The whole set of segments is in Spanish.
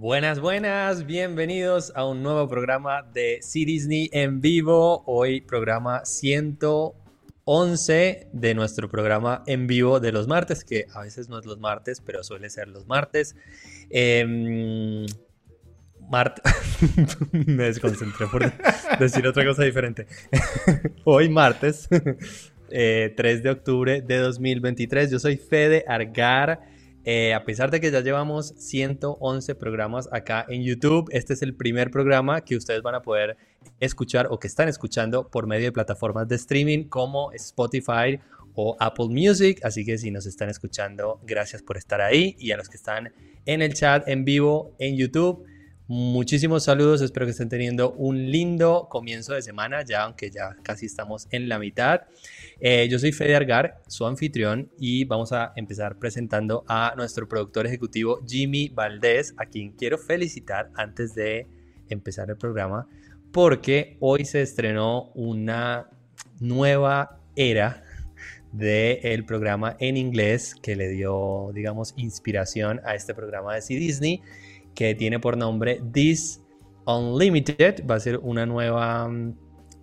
Buenas, buenas, bienvenidos a un nuevo programa de C Disney en vivo. Hoy programa 111 de nuestro programa en vivo de los martes, que a veces no es los martes, pero suele ser los martes. Eh, Me desconcentré por decir otra cosa diferente. Hoy martes, 3 eh, de octubre de 2023. Yo soy Fede Argar. Eh, a pesar de que ya llevamos 111 programas acá en YouTube, este es el primer programa que ustedes van a poder escuchar o que están escuchando por medio de plataformas de streaming como Spotify o Apple Music. Así que si nos están escuchando, gracias por estar ahí. Y a los que están en el chat en vivo en YouTube, Muchísimos saludos, espero que estén teniendo un lindo comienzo de semana, ya aunque ya casi estamos en la mitad. Eh, yo soy Fede Argar, su anfitrión, y vamos a empezar presentando a nuestro productor ejecutivo Jimmy Valdés, a quien quiero felicitar antes de empezar el programa, porque hoy se estrenó una nueva era del programa en inglés que le dio, digamos, inspiración a este programa de C Disney que tiene por nombre This Unlimited. Va a ser una nueva...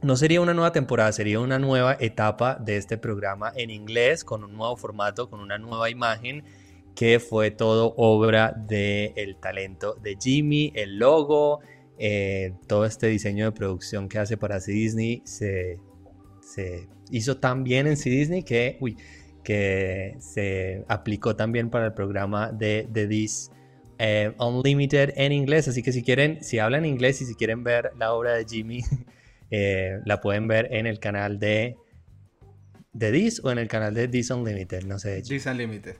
No sería una nueva temporada, sería una nueva etapa de este programa en inglés, con un nuevo formato, con una nueva imagen, que fue todo obra del talento de Jimmy, el logo, eh, todo este diseño de producción que hace para C Disney se, se hizo tan bien en C Disney que, que se aplicó también para el programa de, de This eh, Unlimited en inglés, así que si quieren, si hablan inglés y si quieren ver la obra de Jimmy, eh, la pueden ver en el canal de de This o en el canal de This Unlimited, no sé. This Unlimited.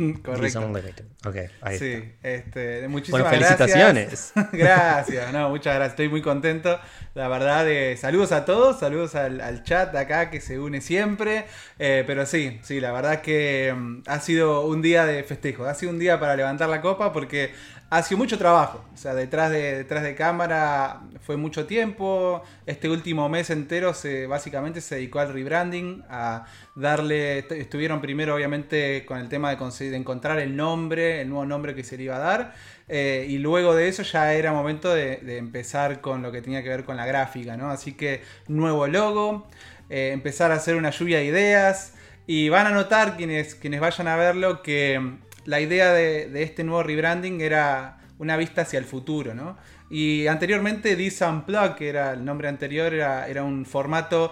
Correcto. Ok, ahí sí, está. Este, muchísimas bueno, felicitaciones. Gracias. gracias, no, muchas gracias. Estoy muy contento. La verdad, eh, saludos a todos, saludos al, chat de acá que se une siempre. Eh, pero sí, sí, la verdad que mm, ha sido un día de festejo, ha sido un día para levantar la copa porque ha sido mucho trabajo. O sea, detrás de, detrás de cámara fue mucho tiempo. Este último mes entero se, básicamente se dedicó al rebranding, a darle. Estuvieron primero, obviamente, con el tema de, de encontrar el nombre, el nuevo nombre que se le iba a dar. Eh, y luego de eso ya era momento de, empezar con lo que tenía que ver con la gráfica, ¿no? Así que nuevo logo, eh, empezar a hacer una lluvia de ideas. Y van a notar quienes, quienes vayan a verlo que la idea de, este nuevo rebranding era una vista hacia el futuro, ¿no? Y anteriormente This Unplugged, que era el nombre anterior, era, un formato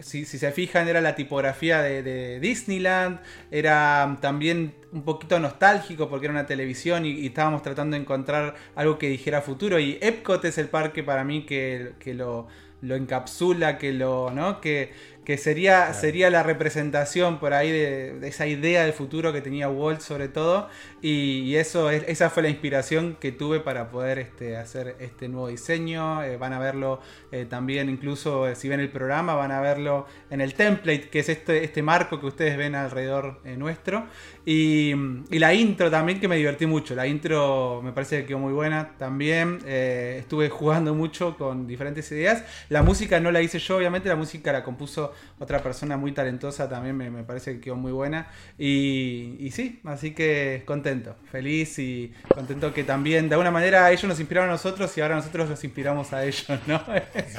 si, se fijan, era la tipografía de, Disneyland, era también un poquito nostálgico porque era una televisión y, estábamos tratando de encontrar algo que dijera futuro. Y Epcot es el parque para mí que, lo, lo, encapsula, que lo, ¿no? Que, que sería, sería la representación por ahí de, esa idea del futuro que tenía Walt sobre todo. Y, eso esa fue la inspiración que tuve para poder este, hacer este nuevo diseño. Eh, van a verlo eh, también incluso eh, si ven el programa van a verlo en el template que es este, este marco que ustedes ven alrededor nuestro y, la intro también que me divertí mucho. La intro me parece que quedó muy buena también. Estuve jugando mucho con diferentes ideas. La música no la hice yo obviamente. La música la compuso otra persona muy talentosa también. Me, parece que quedó muy buena. Y, sí, así que contento, feliz y contento que también de alguna manera ellos nos inspiraron a nosotros y ahora nosotros los inspiramos a ellos, ¿no?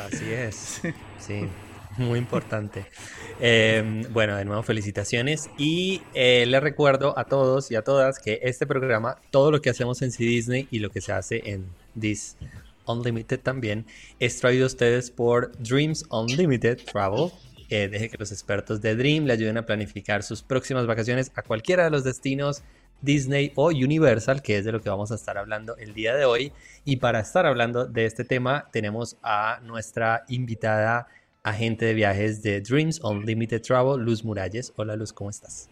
Así es, sí. Muy importante. Em, bueno, de nuevo felicitaciones y eh, les recuerdo a todos y a todas que este programa, todo lo que hacemos en C Disney y lo que se hace en This Unlimited también, es traído a ustedes por Dreams Unlimited Travel deje que los expertos de Dream le ayuden a planificar sus próximas vacaciones a cualquiera de los destinos Disney o Universal, que es de lo que vamos a estar hablando el día de hoy. Y para estar hablando de este tema, tenemos a nuestra invitada agente de viajes de Dreams Unlimited Travel, Luz Muralles. Hola Luz, ¿cómo estás?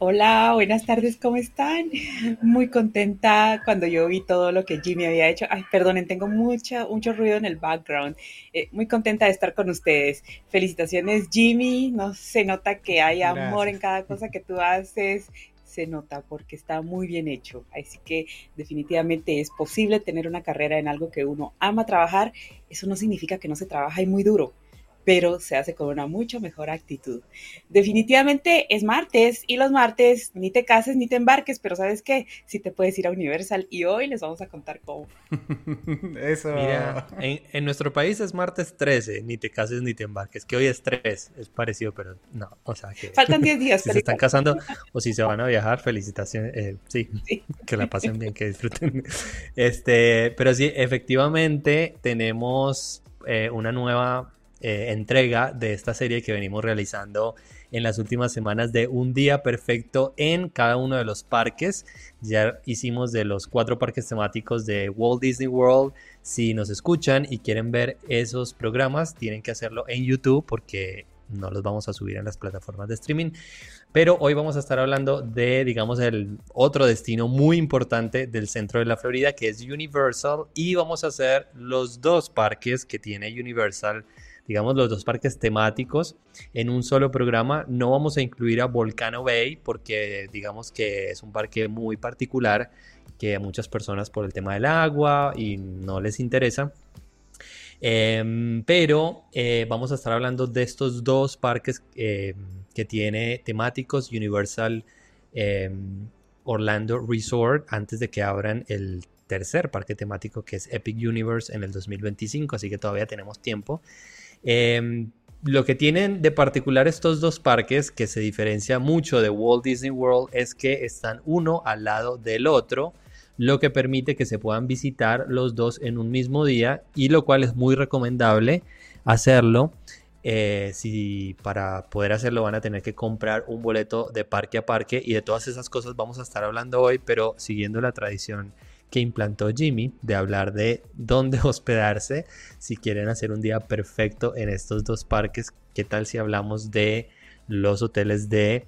Hola, buenas tardes, ¿cómo están? Muy contenta cuando yo vi todo lo que Jimmy había hecho. Ay, perdonen, tengo mucha, mucho ruido en el background. Eh, muy contenta de estar con ustedes. Felicitaciones, Jimmy. No se nota que hay amor en cada cosa que tú haces. Se nota porque está muy bien hecho. Así que definitivamente es posible tener una carrera en algo que uno ama trabajar. Eso no significa que no se trabaja y muy duro pero se hace con una mucho mejor actitud. Definitivamente es martes y los martes ni te cases ni te embarques, pero sabes qué, si te puedes ir a Universal y hoy les vamos a contar cómo. Eso. Mira, en, nuestro país es martes 13, ni te cases ni te embarques, que hoy es 3, es parecido, pero no, o sea que... Faltan 10 días. Si se están casando o si se van a viajar, felicitaciones, eh, sí, que la pasen bien, que disfruten. Este, pero sí, efectivamente tenemos eh, una nueva eh, entrega de esta serie que venimos realizando en las últimas semanas de un día perfecto en cada uno de los parques. Ya hicimos de los cuatro parques temáticos de Walt Disney World. Si nos escuchan y quieren ver esos programas, tienen que hacerlo en YouTube porque no los vamos a subir en las plataformas de streaming. Pero hoy vamos a estar hablando de, digamos, el otro destino muy importante del centro de la Florida, que es Universal. Y vamos a hacer los dos parques que tiene Universal digamos, los dos parques temáticos en un solo programa. No vamos a incluir a Volcano Bay porque digamos que es un parque muy particular que a muchas personas por el tema del agua y no les interesa. Em, pero eh, vamos a estar hablando de estos dos parques em, que tiene temáticos Universal em, Orlando Resort antes de que abran el tercer parque temático que es Epic Universe en el 2025, así que todavía tenemos tiempo. Em, lo que tienen de particular estos dos parques, que se diferencia mucho de Walt Disney World, es que están uno al lado del otro, lo que permite que se puedan visitar los dos en un mismo día y lo cual es muy recomendable hacerlo. Eh, si para poder hacerlo van a tener que comprar un boleto de parque a parque y de todas esas cosas vamos a estar hablando hoy, pero siguiendo la tradición que implantó Jimmy de hablar de dónde hospedarse si quieren hacer un día perfecto en estos dos parques. ¿Qué tal si hablamos de los hoteles de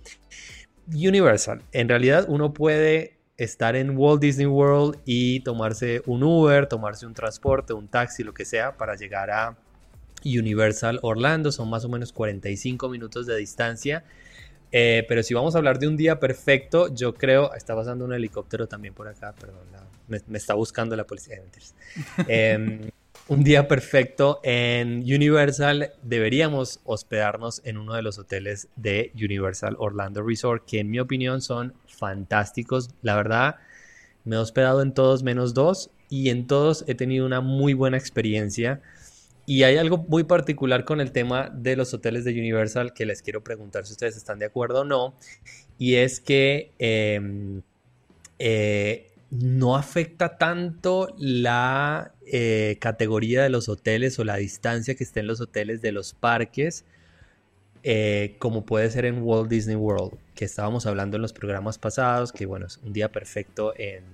Universal? En realidad uno puede estar en Walt Disney World y tomarse un Uber, tomarse un transporte, un taxi, lo que sea, para llegar a Universal Orlando. Son más o menos 45 minutos de distancia. Eh, pero si vamos a hablar de un día perfecto, yo creo, está pasando un helicóptero también por acá, perdón, me, está buscando la policía. Eh, un día perfecto en Universal, deberíamos hospedarnos en uno de los hoteles de Universal Orlando Resort, que en mi opinión son fantásticos. La verdad, me he hospedado en todos menos dos y en todos he tenido una muy buena experiencia. Y hay algo muy particular con el tema de los hoteles de Universal que les quiero preguntar si ustedes están de acuerdo o no. Y es que em, eh, no afecta tanto la eh, categoría de los hoteles o la distancia que estén los hoteles de los parques. Eh, como puede ser en Walt Disney World, que estábamos hablando en los programas pasados, que bueno, es un día perfecto en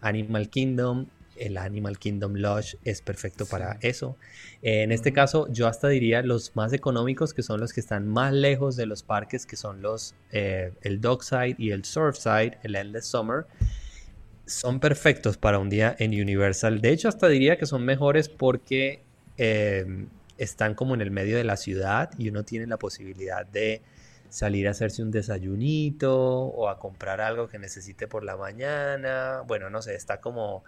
Animal Kingdom, el Animal Kingdom Lodge es perfecto para eso. en este caso, yo hasta diría los más económicos, que son los que están más lejos de los parques, que son los eh, el Dockside y el Surfside, el Endless Summer, son perfectos para un día en Universal. De hecho, hasta diría que son mejores porque eh, están como en el medio de la ciudad y uno tiene la posibilidad de salir a hacerse un desayunito o a comprar algo que necesite por la mañana. Bueno, no sé, está como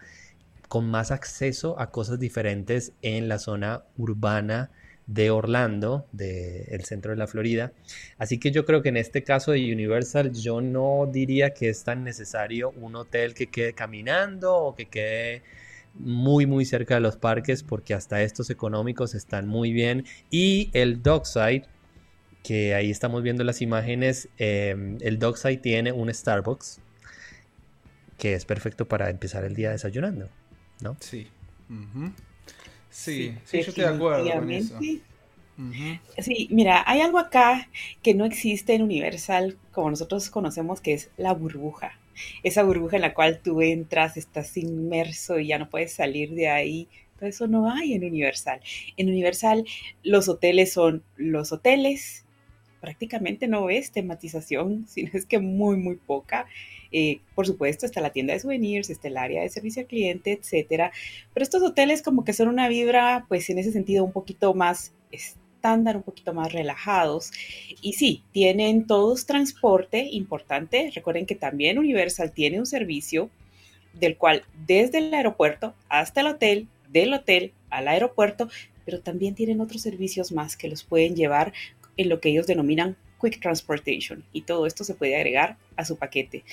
con más acceso a cosas diferentes en la zona urbana de Orlando, del centro de la Florida. Así que yo creo que en este caso de Universal yo no diría que es tan necesario un hotel que quede caminando o que quede muy muy cerca de los parques porque hasta estos económicos están muy bien y el Dockside que ahí estamos viendo las imágenes em, el Dockside tiene un Starbucks que es perfecto para empezar el día desayunando ¿no? Sí. Sí. sí, yo estoy de acuerdo con eso. Sí, mira, hay algo acá que no existe en Universal como nosotros conocemos que es la burbuja. Esa burbuja en la cual tú entras, estás inmerso y ya no puedes salir de ahí. Todo eso no hay en Universal. En Universal los hoteles son los hoteles. Prácticamente no ves tematización, sino es que muy, muy poca. Eh, por supuesto, está la tienda de souvenirs, está el área de servicio al cliente, etcétera. Pero estos hoteles como que son una vibra, pues en ese sentido, un poquito más estándar, un poquito más relajados. Y sí, tienen todos transporte importante. Recuerden que también Universal tiene un servicio del cual desde el aeropuerto hasta el hotel, del hotel al aeropuerto, pero también tienen otros servicios más que los pueden llevar en lo que ellos denominan Quick Transportation y todo esto se puede agregar a su paquete.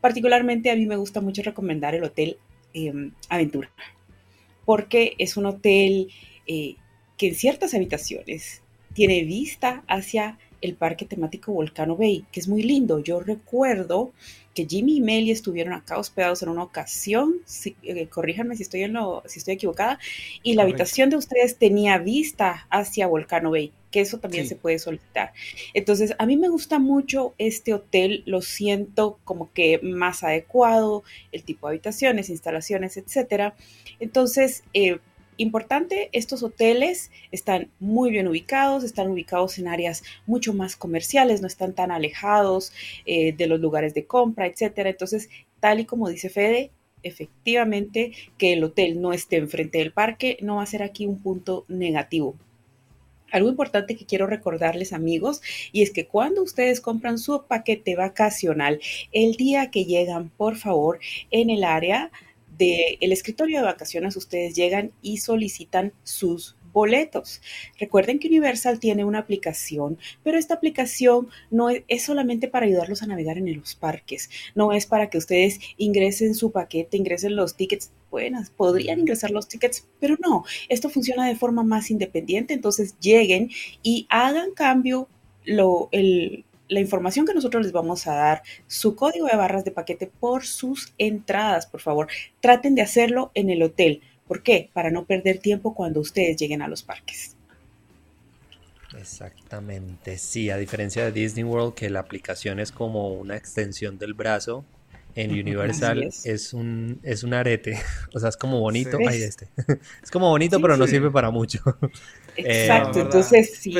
Particularmente a mí me gusta mucho recomendar el Hotel em, Aventura porque es un hotel eh, que en ciertas habitaciones tiene vista hacia el parque temático Volcano Bay, que es muy lindo. Yo recuerdo que Jimmy y Melly estuvieron acá hospedados en una ocasión, eh, corríjanme si estoy, en lo, si estoy equivocada, y la habitación de ustedes tenía vista hacia Volcano Bay, que eso también se puede solicitar. Entonces, a mí me gusta mucho este hotel, lo siento como que más adecuado, el tipo de habitaciones, instalaciones, etcétera. Entonces, eh, Importante, estos hoteles están muy bien ubicados, están ubicados en áreas mucho más comerciales, no están tan alejados eh, de los lugares de compra, etcétera. Entonces, tal y como dice Fede, efectivamente que el hotel no esté enfrente del parque no va a ser aquí un punto negativo. Algo importante que quiero recordarles amigos y es que cuando ustedes compran su paquete vacacional, el día que llegan, por favor, en el área del escritorio de vacaciones ustedes llegan y solicitan sus boletos. Recuerden que Universal tiene una aplicación, pero esta aplicación no es, solamente para ayudarlos a navegar en los parques, no es para que ustedes ingresen su paquete, ingresen los tickets. Buenas, podrían ingresar los tickets, pero no, esto funciona de forma más independiente, entonces lleguen y hagan cambio lo, el, la información que nosotros les vamos a dar, su código de barras de paquete por sus entradas, por favor. Traten de hacerlo en el hotel. ¿Por qué? Para no perder tiempo cuando ustedes lleguen a los parques. Exactamente, sí, a diferencia de Disney World, que la aplicación es como una extensión del brazo, en Universal es. un, es un arete, o sea, es como bonito, este. es como bonito, pero no sirve para mucho. Exacto, entonces sí.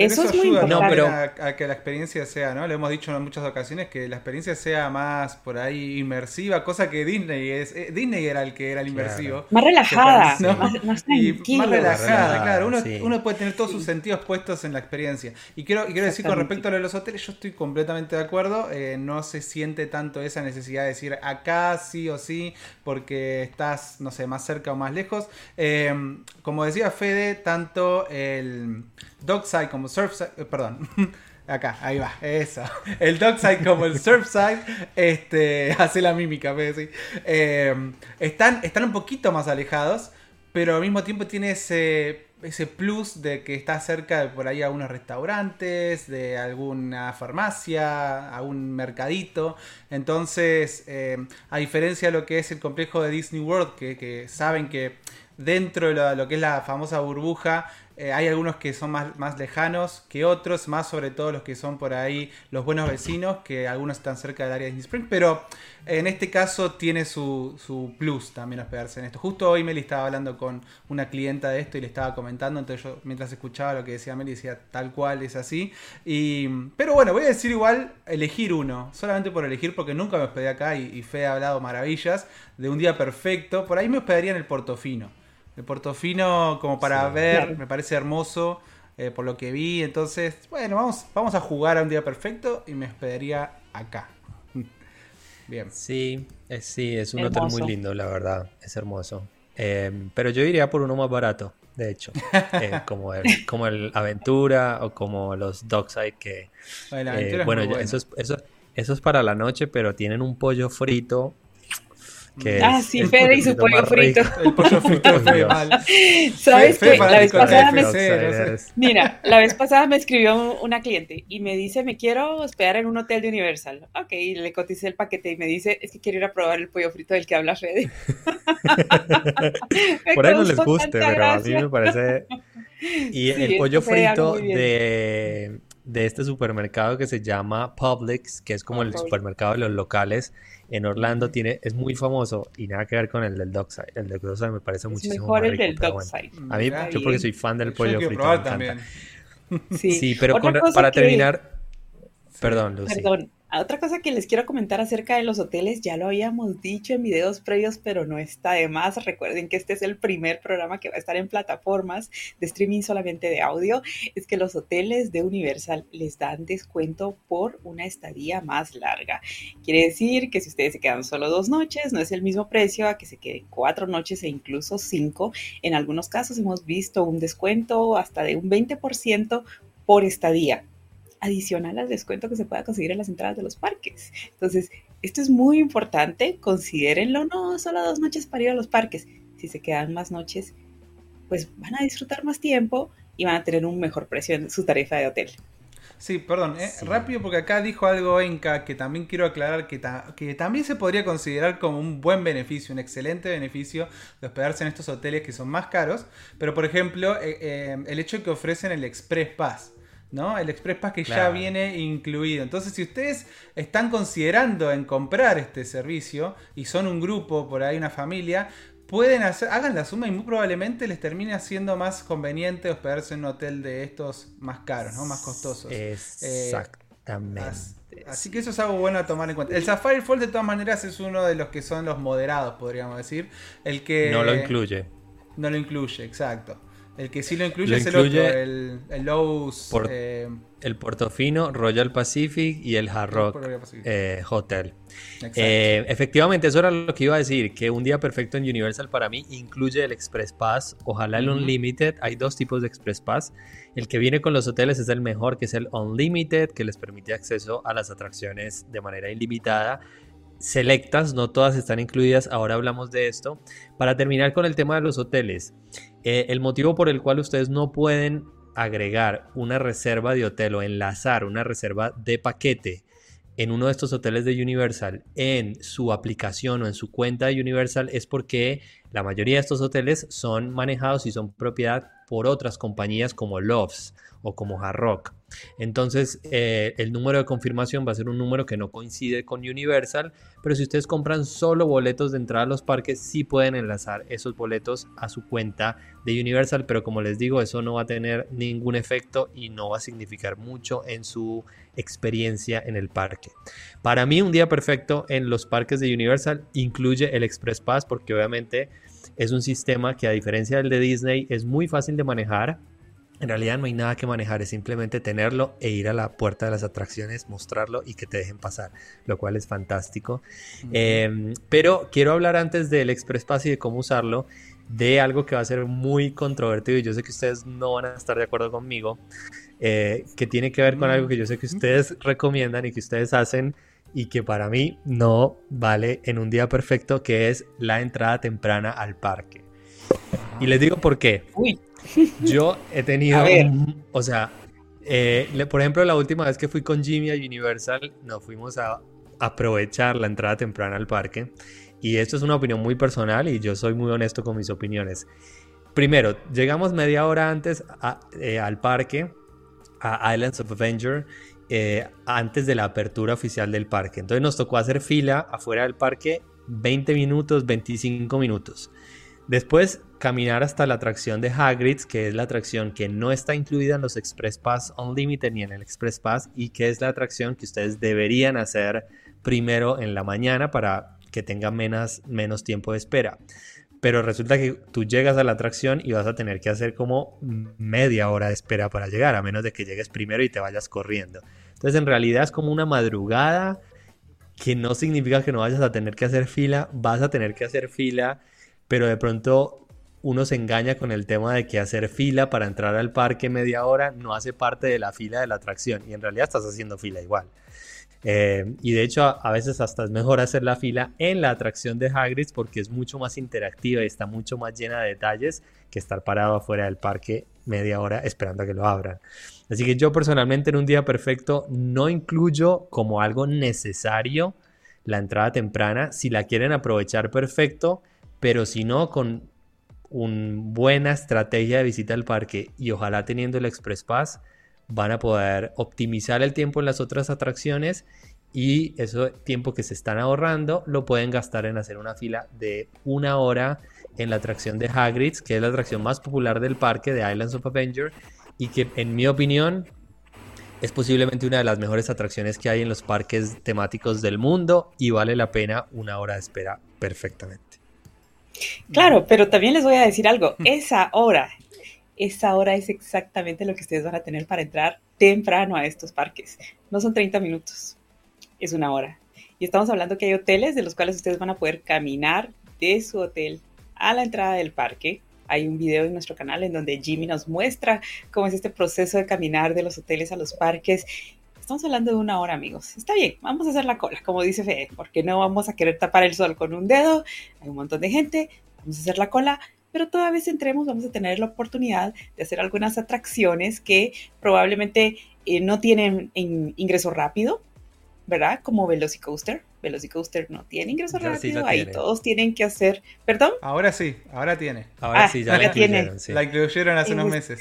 Eso, es muy importante. a, que la experiencia sea, ¿no? Le hemos dicho en muchas ocasiones que la experiencia sea más por ahí inmersiva, cosa que Disney es. Eh, Disney era el que era el inmersivo. Más relajada, más, más, relajada, claro. Uno, puede tener todos sus sentidos puestos en la experiencia. Y quiero, quiero decir con respecto a lo de los hoteles, yo estoy completamente de acuerdo. Eh, no se siente tanto esa necesidad de decir acá sí o sí, porque estás, no sé, más cerca o más lejos. Eh, como decía Fede, tanto el Dockside como Surfside, eh, perdón, acá, ahí va, eso. El Dockside como el Surfside, este, hace la mímica, eh, están, están un poquito más alejados, pero al mismo tiempo tiene ese, ese plus de que está cerca de por ahí algunos restaurantes, de alguna farmacia, algún mercadito. Entonces, eh, a diferencia de lo que es el complejo de Disney World, que saben que dentro de lo, que es la famosa burbuja, eh, hay algunos que son más, más lejanos que otros, más sobre todo los que son por ahí los buenos vecinos, que algunos están cerca del área de Disney Springs, pero en este caso tiene su, su plus también hospedarse en esto. Justo hoy Meli estaba hablando con una clienta de esto y le estaba comentando, entonces yo mientras escuchaba lo que decía Meli decía tal cual es así. Y, pero bueno, voy a decir igual elegir uno, solamente por elegir porque nunca me hospedé acá y, y Fe ha hablado maravillas de un día perfecto. Por ahí me hospedaría en el Portofino. El Portofino, como para ver, me parece hermoso eh, por lo que vi. Entonces, bueno, vamos, vamos a jugar a un día perfecto y me hospedaría acá. Bien. Sí, es, sí, es un hotel muy lindo, la verdad. Es hermoso. Em, pero yo iría por uno más barato, de hecho. Eh, como, el, como el Aventura o como los Dockside que... Bueno, eh, eso, es, eso, eso es para la noche, pero tienen un pollo frito ah, sí, Fede y su pollo frito. El pollo frito mal. ¿Sabes qué? La vez pasada me... Mira, la vez pasada me escribió una cliente y me dice, me quiero hospedar en un hotel de Universal. Ok, le coticé el paquete y me dice, es que quiero ir a probar el pollo frito del que habla Fede. Por ahí no les guste, pero a mí me parece... Y el pollo frito de de este supermercado que se llama Publix, que es como el supermercado de los locales en Orlando, tiene, es muy famoso y nada que ver con el del Dockside. El del Dockside me parece muchísimo mejor el del Dockside. a mí, yo porque soy fan del pollo frito, me encanta. Sí. sí, pero para terminar, perdón, Lucy. Perdón. Otra cosa que les quiero comentar acerca de los hoteles, ya lo habíamos dicho en videos previos, pero no está de más. Recuerden que este es el primer programa que va a estar en plataformas de streaming solamente de audio. Es que los hoteles de Universal les dan descuento por una estadía más larga. Quiere decir que si ustedes se quedan solo dos noches, no es el mismo precio a que se queden cuatro noches e incluso cinco. En algunos casos hemos visto un descuento hasta de un 20% por estadía adicional al descuento que se pueda conseguir en las entradas de los parques. Entonces, esto es muy importante, considérenlo, no solo dos noches para ir a los parques, si se quedan más noches, pues van a disfrutar más tiempo y van a tener un mejor precio en su tarifa de hotel. Sí, perdón, eh, rápido porque acá dijo algo Enca que también quiero aclarar que, que, también se podría considerar como un buen beneficio, un excelente beneficio de hospedarse en estos hoteles que son más caros, pero por ejemplo eh, eh, el hecho que ofrecen el Express Pass. ¿No? El Express Pass que ya viene incluido. Entonces, si ustedes están considerando en comprar este servicio y son un grupo, por ahí una familia, pueden hacer, hagan la suma y muy probablemente les termine siendo más conveniente hospedarse en un hotel de estos más caros, ¿no? Más costosos. Exactamente. así, que eso es algo bueno a tomar en cuenta. El Safari Fall de todas maneras es uno de los que son los moderados, podríamos decir. El que no lo incluye. No lo incluye, exacto. El que sí lo incluye es el otro, el, el Lowe's. Eh, el Portofino, Royal Pacific y el Hard Rock eh, Hotel. Eh, efectivamente, eso era lo que iba a decir, que un día perfecto en Universal para mí incluye el Express Pass, ojalá el Unlimited. Hay dos tipos de Express Pass. El que viene con los hoteles es el mejor, que es el Unlimited, que les permite acceso a las atracciones de manera ilimitada selectas, no todas están incluidas, ahora hablamos de esto. Para terminar con el tema de los hoteles, eh, el motivo por el cual ustedes no pueden agregar una reserva de hotel o enlazar una reserva de paquete en uno de estos hoteles de Universal en su aplicación o en su cuenta de Universal es porque la mayoría de estos hoteles son manejados y son propiedad por otras compañías como Loves o como Hard Rock. Entonces, eh, el número de confirmación va a ser un número que no coincide con Universal, pero si ustedes compran solo boletos de entrada a los parques, sí pueden enlazar esos boletos a su cuenta de Universal, pero como les digo, eso no va a tener ningún efecto y no va a significar mucho en su experiencia en el parque. Para mí, un día perfecto en los parques de Universal incluye el Express Pass, porque obviamente es un sistema que a diferencia del de Disney es muy fácil de manejar en realidad no hay nada que manejar, es simplemente tenerlo e ir a la puerta de las atracciones, mostrarlo y que te dejen pasar, lo cual es fantástico. Em, pero quiero hablar antes del Express Pass y de cómo usarlo, de algo que va a ser muy controvertido y yo sé que ustedes no van a estar de acuerdo conmigo, eh, que tiene que ver con algo que yo sé que ustedes recomiendan y que ustedes hacen y que para mí no vale en un día perfecto, que es la entrada temprana al parque. Y les digo por qué. Uy. Yo he tenido, o sea, eh, por ejemplo, la última vez que fui con Jimmy a Universal, nos fuimos a aprovechar la entrada temprana al parque. Y esto es una opinión muy personal y yo soy muy honesto con mis opiniones. Primero, llegamos media hora antes eh, al parque, a Islands of Avenger, eh, antes de la apertura oficial del parque. Entonces nos tocó hacer fila afuera del parque 20 minutos, 25 minutos. Después caminar hasta la atracción de Hagrid's, que es la atracción que no está incluida en los Express Pass Unlimited ni en el Express Pass y que es la atracción que ustedes deberían hacer primero en la mañana para que tenga menos, menos tiempo de espera. Pero resulta que tú llegas a la atracción y vas a tener que hacer como media hora de espera para llegar, a menos de que llegues primero y te vayas corriendo. Entonces en realidad es como una madrugada que no significa que no vayas a tener que hacer fila, vas a tener que hacer fila, pero de pronto uno se engaña con el tema de que hacer fila para entrar al parque media hora no hace parte de la fila de la atracción y en realidad estás haciendo fila igual. Eh, y de hecho a, veces hasta es mejor hacer la fila en la atracción de Hagrid porque es mucho más interactiva y está mucho más llena de detalles que estar parado afuera del parque media hora esperando a que lo abran. Así que yo personalmente en un día perfecto no incluyo como algo necesario la entrada temprana. Si la quieren aprovechar perfecto, pero si no, con una buena estrategia de visita al parque y ojalá teniendo el Express Pass van a poder optimizar el tiempo en las otras atracciones y ese tiempo que se están ahorrando lo pueden gastar en hacer una fila de una hora en la atracción de Hagrid's, que es la atracción más popular del parque de Islands of Avenger y que en mi opinión Es posiblemente una de las mejores atracciones que hay en los parques temáticos del mundo y vale la pena una hora de espera perfectamente. Claro, pero también les voy a decir algo. Esa hora, esa hora es exactamente lo que ustedes van a tener para entrar temprano a estos parques. No son 30 minutos, es una hora. Y estamos hablando que hay hoteles de los cuales ustedes van a poder caminar de su hotel a la entrada del parque. Hay un video en nuestro canal en donde Jimmy nos muestra cómo es este proceso de caminar de los hoteles a los parques. Estamos hablando de una hora, amigos. Está bien, vamos a hacer la cola, como dice Fede, porque no vamos a querer tapar el sol con un dedo. Hay un montón de gente, vamos a hacer la cola, pero toda vez entremos vamos a tener la oportunidad de hacer algunas atracciones que probablemente eh, no tienen ingreso rápido, ¿verdad? Como Velocicoaster. Velocicoaster no tiene ingreso rápido, ahí todos tienen que hacer, ¿perdón? Ahora sí, ahora tiene. Ahora ah, sí, ya la tiene. La incluyeron hace unos meses.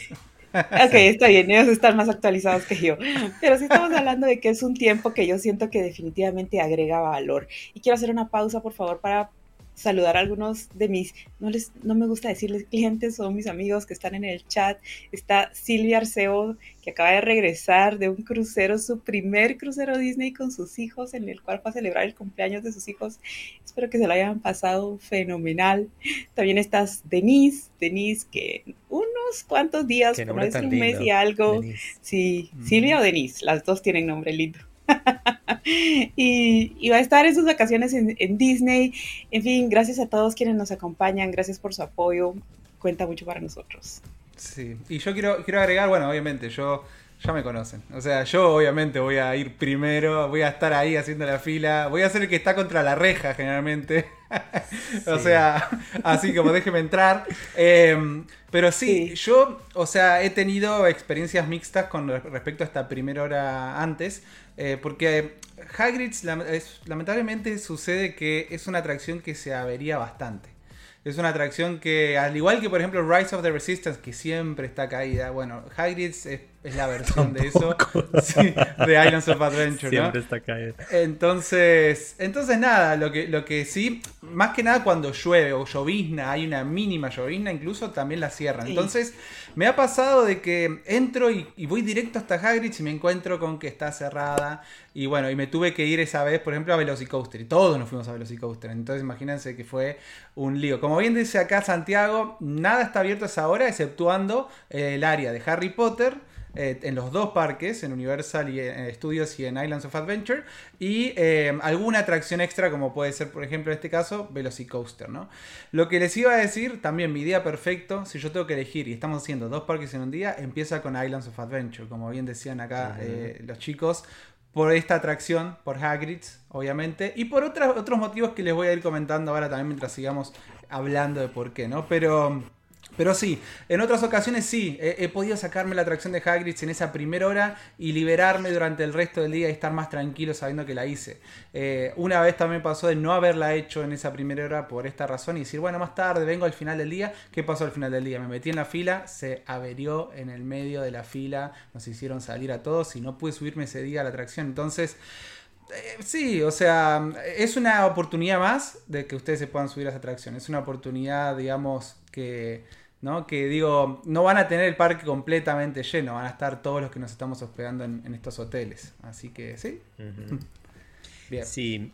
Ok, está bien, ellos están más actualizados que yo. Pero sí estamos hablando de que es un tiempo que yo siento que definitivamente agrega valor. Y quiero hacer una pausa, por favor, para saludar a algunos de mis, no, les, no me gusta decirles clientes, son mis amigos que están en el chat. Está Silvia Arceo, que acaba de regresar de un crucero, su primer crucero Disney con sus hijos, en el cual va a celebrar el cumpleaños de sus hijos. Espero que se lo hayan pasado fenomenal. También estás Denise, Denise, que unos cuantos días, como es un mes y algo. Sí, Silvia o Denise, las dos tienen nombre lindo. y, va a estar en sus vacaciones en, Disney. En fin, gracias a todos quienes nos acompañan, gracias por su apoyo, cuenta mucho para nosotros. Sí, y yo quiero, quiero agregar, bueno, obviamente, yo ya me conocen. O sea, yo obviamente voy a ir primero, voy a estar ahí haciendo la fila, voy a ser el que está contra la reja generalmente. o sea, así como déjeme entrar. Em, pero sí, yo, o sea, he tenido experiencias mixtas con respecto a esta primera hora antes. Eh, porque Hagrid's lamentablemente sucede que es una atracción que se avería bastante. Es una atracción que, al igual que por ejemplo Rise of the Resistance, que siempre está caída, bueno, Hagrid's es, la versión de eso de Islands of Adventure, Siempre está caída. Entonces, entonces nada, lo que, lo que sí, más que nada cuando llueve o llovizna, hay una mínima llovizna, incluso también la cierran. Entonces, me ha pasado de que entro y, voy directo hasta Hagrid's y me encuentro con que está cerrada. Y bueno, y me tuve que ir esa vez, por ejemplo, a Velocicoaster. Y todos nos fuimos a Velocicoaster. Entonces imagínense que fue un lío. Como bien dice acá Santiago, nada está abierto a esa hora, exceptuando el área de Harry Potter eh, en los dos parques, en Universal y en Studios y en Islands of Adventure, y eh, alguna atracción extra como puede ser, por ejemplo, en este caso, Velocicoaster, ¿no? Lo que les iba a decir, también mi día perfecto, si yo tengo que elegir y estamos haciendo dos parques en un día, empieza con Islands of Adventure, como bien decían acá eh, los chicos, por esta atracción, por Hagrid's, obviamente, y por otros motivos que les voy a ir comentando ahora también mientras sigamos hablando de por qué, ¿no? Pero... Pero sí, en otras ocasiones sí, he, podido sacarme la atracción de Hagrid en esa primera hora y liberarme durante el resto del día y estar más tranquilo sabiendo que la hice. Eh, una vez también pasó de no haberla hecho en esa primera hora por esta razón y decir, bueno, más tarde vengo al final del día. ¿Qué pasó al final del día? Me metí en la fila, se averió en el medio de la fila, nos hicieron salir a todos y no pude subirme ese día a la atracción. Entonces... Eh, sí, o sea, es una oportunidad más de que ustedes se puedan subir a esa atracción. Es una oportunidad, digamos, que ¿no? Que digo, no van a tener el parque completamente lleno, van a estar todos los que nos estamos hospedando en, estos hoteles. Así que sí. Bien. Sí,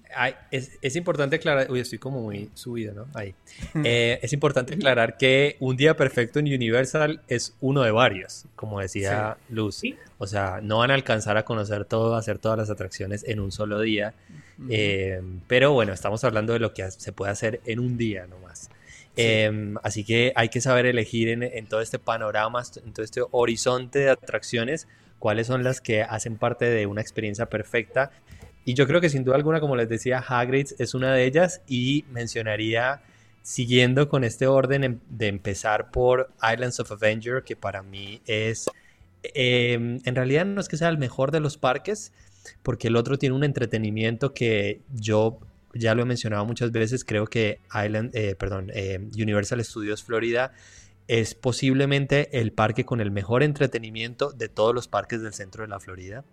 es, importante aclarar, uy, estoy como muy subido, ¿no? Ahí. Eh, es importante aclarar que un día perfecto en Universal es uno de varios, como decía Luz. O sea, no van a alcanzar a conocer todo, a hacer todas las atracciones en un solo día. Eh, pero bueno, estamos hablando de lo que se puede hacer en un día nomás. Em, así que hay que saber elegir en, todo este panorama, en todo este horizonte de atracciones, cuáles son las que hacen parte de una experiencia perfecta. Y yo creo que sin duda alguna, como les decía, Hagrid's es una de ellas y mencionaría, siguiendo con este orden em, de empezar por Islands of Avenger, que para mí es, em, en realidad no es que sea el mejor de los parques, porque el otro tiene un entretenimiento que yo ya lo he mencionado muchas veces, creo que Island, eh, perdón, eh, Universal Studios Florida es posiblemente el parque con el mejor entretenimiento de todos los parques del centro de la Florida.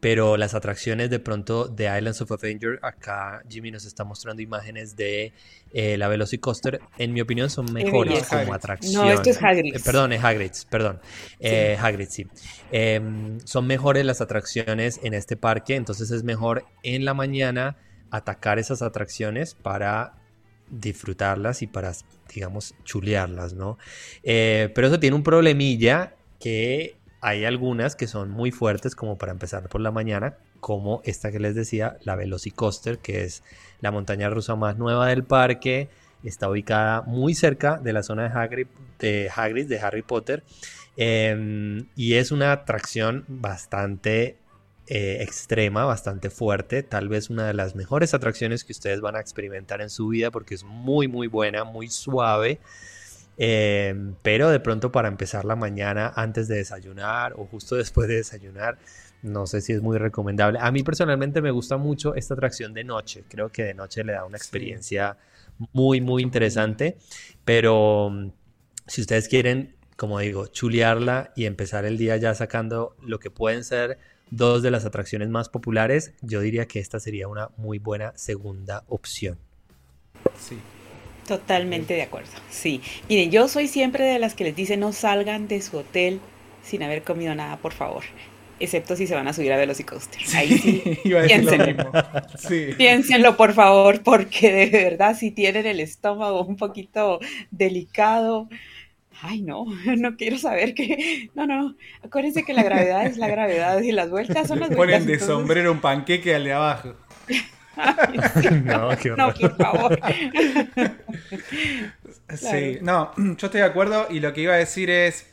pero las atracciones de pronto de Islands of Adventure, acá Jimmy nos está mostrando imágenes de eh, la Velocicoaster, en mi opinión son mejores como atracción. No, esto es Hagrid's. Eh, perdón, es Hagrid's, perdón. Eh, Hagrid's, sí. Em, son mejores las atracciones en este parque, entonces es mejor en la mañana atacar esas atracciones para disfrutarlas y para, digamos, chulearlas, ¿no? pero eso tiene un problemilla que hay algunas que son muy fuertes como para empezar por la mañana, como esta que les decía, la Velocicoaster, que es la montaña rusa más nueva del parque. Está ubicada muy cerca de la zona de Hagrid, de, Hagrid, de Harry Potter. Em, y es una atracción bastante eh, extrema, bastante fuerte. Tal vez una de las mejores atracciones que ustedes van a experimentar en su vida porque es muy, muy buena, muy suave. Em, pero de pronto para empezar la mañana antes de desayunar o justo después de desayunar, no sé si es muy recomendable. A mí personalmente me gusta mucho esta atracción de noche. Creo que de noche le da una experiencia muy, muy interesante. Pero mm, si ustedes quieren, como digo, chulearla y empezar el día ya sacando lo que pueden ser dos de las atracciones más populares, yo diría que esta sería una muy buena segunda opción. Sí, Totalmente de acuerdo, sí. Miren, yo soy siempre de las que les dice no salgan de su hotel sin haber comido nada, por favor. Excepto si se van a subir a Velocicoaster. Ahí sí, piénsenlo. Sí. Piénsenlo, por favor, porque de verdad si tienen el estómago un poquito delicado, ay no, no quiero saber que, no, no, acuérdense que la gravedad es la gravedad y las vueltas son las vueltas. Ponen de sombrero un panqueque al de abajo. no, no, por favor. Sí, no, yo estoy de acuerdo y lo que iba a decir es,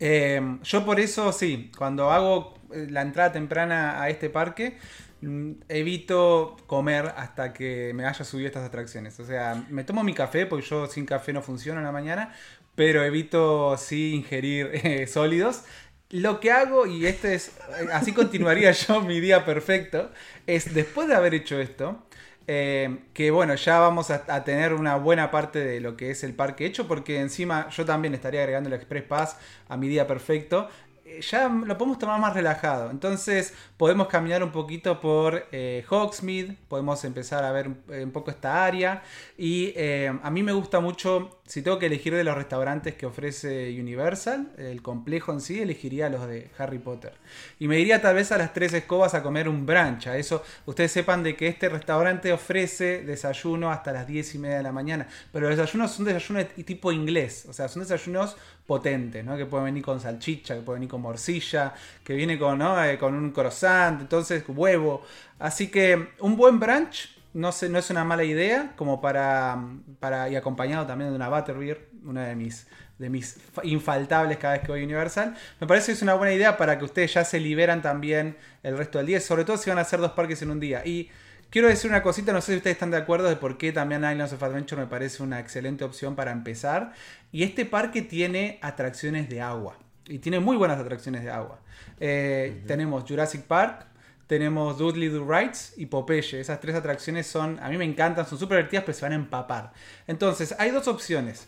eh, yo por eso sí, cuando hago eh, la entrada temprana a este parque, mm, evito comer hasta que me haya subido estas atracciones. O sea, me tomo mi café, porque yo sin café no funciono en la mañana, pero evito sí ingerir eh, sólidos lo que hago, y este es, así continuaría yo mi día perfecto, es después de haber hecho esto, eh, que bueno, ya vamos a, tener una buena parte de lo que es el parque hecho, porque encima yo también estaría agregando el Express Pass a mi día perfecto. Eh, ya lo podemos tomar más relajado. Entonces podemos caminar un poquito por eh, Hogsmeade, podemos empezar a ver un poco esta área. Y a mí me gusta mucho si tengo que elegir de los restaurantes que ofrece Universal, el complejo en sí, elegiría los de Harry Potter. Y me iría tal vez a las tres escobas a comer un brunch. A eso, ustedes sepan de que este restaurante ofrece desayuno hasta las 10 y media de la mañana. Pero los desayunos son desayunos de tipo inglés. O sea, son desayunos potentes, ¿no? Que pueden venir con salchicha, que pueden venir con morcilla, que viene con, eh, con un croissant, entonces huevo. Así que un buen brunch no, sé, no es una mala idea, como para, para y acompañado también de una Butterbeer, una de mis, de mis infaltables cada vez que voy a Universal. Me parece que es una buena idea para que ustedes ya se liberan también el resto del día, sobre todo si van a hacer dos parques en un día. Y quiero decir una cosita, no sé si ustedes están de acuerdo de por qué también Islands of Adventure me parece una excelente opción para empezar. Y este parque tiene atracciones de agua. Y tiene muy buenas atracciones de agua. Eh, tenemos Jurassic Park, tenemos Dudley Do Rights y Popeye. Esas tres atracciones son, a mí me encantan, son súper divertidas, pero se van a empapar. Entonces, hay dos opciones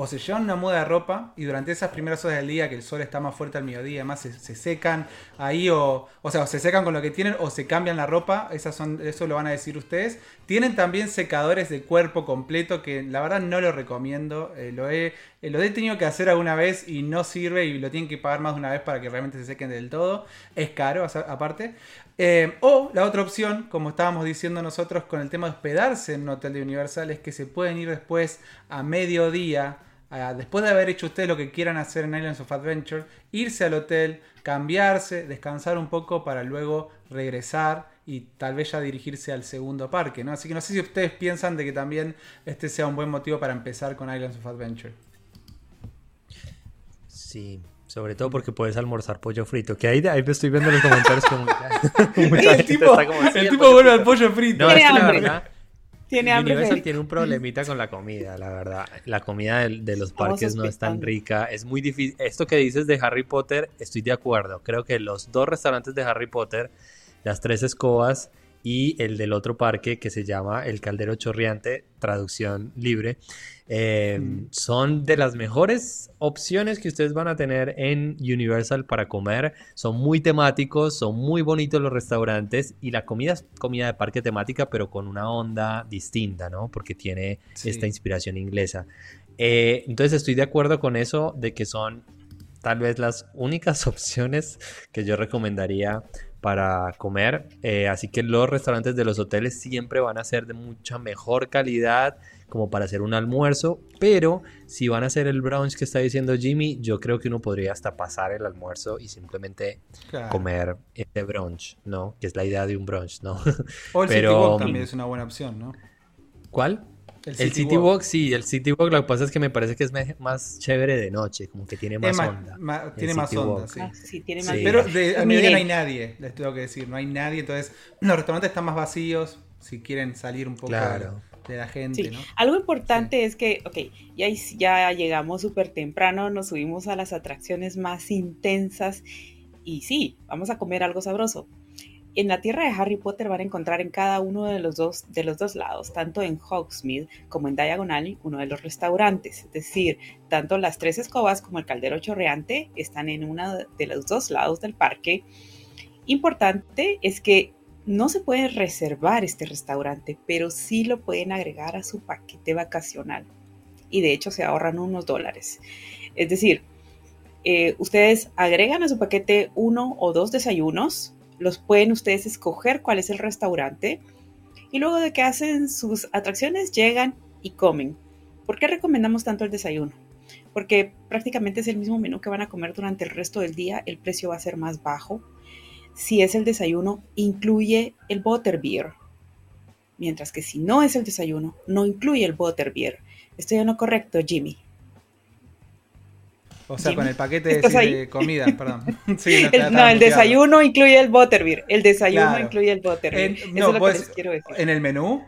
o se llevan una muda de ropa y durante esas primeras horas del día que el sol está más fuerte al mediodía, además se, secan ahí o, o sea, se secan con lo que tienen o se cambian la ropa, esas son, eso lo van a decir ustedes. Tienen también secadores de cuerpo completo que la verdad no lo recomiendo, eh, lo, he, eh, lo he tenido que hacer alguna vez y no sirve y lo tienen que pagar más de una vez para que realmente se sequen del todo, es caro aparte. Eh, o la otra opción, como estábamos diciendo nosotros con el tema de hospedarse en un hotel de Universal, es que se pueden ir después a mediodía después de haber hecho ustedes lo que quieran hacer en Islands of Adventure, irse al hotel, cambiarse, descansar un poco para luego regresar y tal vez ya dirigirse al segundo parque, ¿no? Así que no sé si ustedes piensan de que también este sea un buen motivo para empezar con Islands of Adventure. Sí, sobre todo porque puedes almorzar pollo frito. Que ahí, ahí estoy viendo los comentarios como el tipo, el tipo vuelve al pollo frito. No, es que la verdad, tiene hambre. tiene un problemita con la comida, la verdad. La comida de, los parques no es tan rica. Es muy difícil. Esto que dices de Harry Potter, estoy de acuerdo. Creo que los dos restaurantes de Harry Potter, las tres escobas y el del otro parque que se llama El Caldero Chorriante, traducción libre. Eh, mm. Son de las mejores opciones que ustedes van a tener en Universal para comer. Son muy temáticos, son muy bonitos los restaurantes y la comida es comida de parque temática, pero con una onda distinta, ¿no? Porque tiene esta inspiración inglesa. Eh, entonces estoy de acuerdo con eso de que son tal vez las únicas opciones que yo recomendaría para comer. Eh, así que los restaurantes de los hoteles siempre van a ser de mucha mejor calidad como para hacer un almuerzo. Pero si van a hacer el brunch que está diciendo Jimmy, yo creo que uno podría hasta pasar el almuerzo y simplemente comer este brunch, ¿no? Que es la idea de un brunch, ¿no? O el Pero, también es una buena opción, ¿no? ¿Cuál? El City, Walk. sí, el City Walk lo que pasa es que me parece que es más chévere de noche, como que tiene más onda. tiene más onda, ah, sí. tiene más Pero de, a medida no hay nadie, les tengo que decir, no hay nadie, entonces los restaurantes están más vacíos, si quieren salir un poco de, la gente. ¿no? Algo importante es que, ok, ya, ya llegamos súper temprano, nos subimos a las atracciones más intensas y sí, vamos a comer algo sabroso, en la tierra de Harry Potter van a encontrar en cada uno de los dos, de los dos lados, tanto en Hogsmeade como en Diagon uno de los restaurantes. Es decir, tanto las tres escobas como el caldero chorreante están en uno de los dos lados del parque. Importante es que no se puede reservar este restaurante, pero sí lo pueden agregar a su paquete vacacional. Y de hecho se ahorran unos dólares. Es decir, eh, ustedes agregan a su paquete uno o dos desayunos los pueden ustedes escoger cuál es el restaurante y luego de que hacen sus atracciones llegan y comen. ¿Por qué recomendamos tanto el desayuno? Porque prácticamente es el mismo menú que van a comer durante el resto del día, el precio va a ser más bajo. Si es el desayuno, incluye el butterbeer. Mientras que si no es el desayuno, no incluye el butterbeer. Estoy en lo correcto, Jimmy. O sea, con el paquete de, comida, perdón. no, el, desayuno incluye el butterbeer. El desayuno incluye el butterbeer. En, no, Eso es quiero decir. ¿En el menú?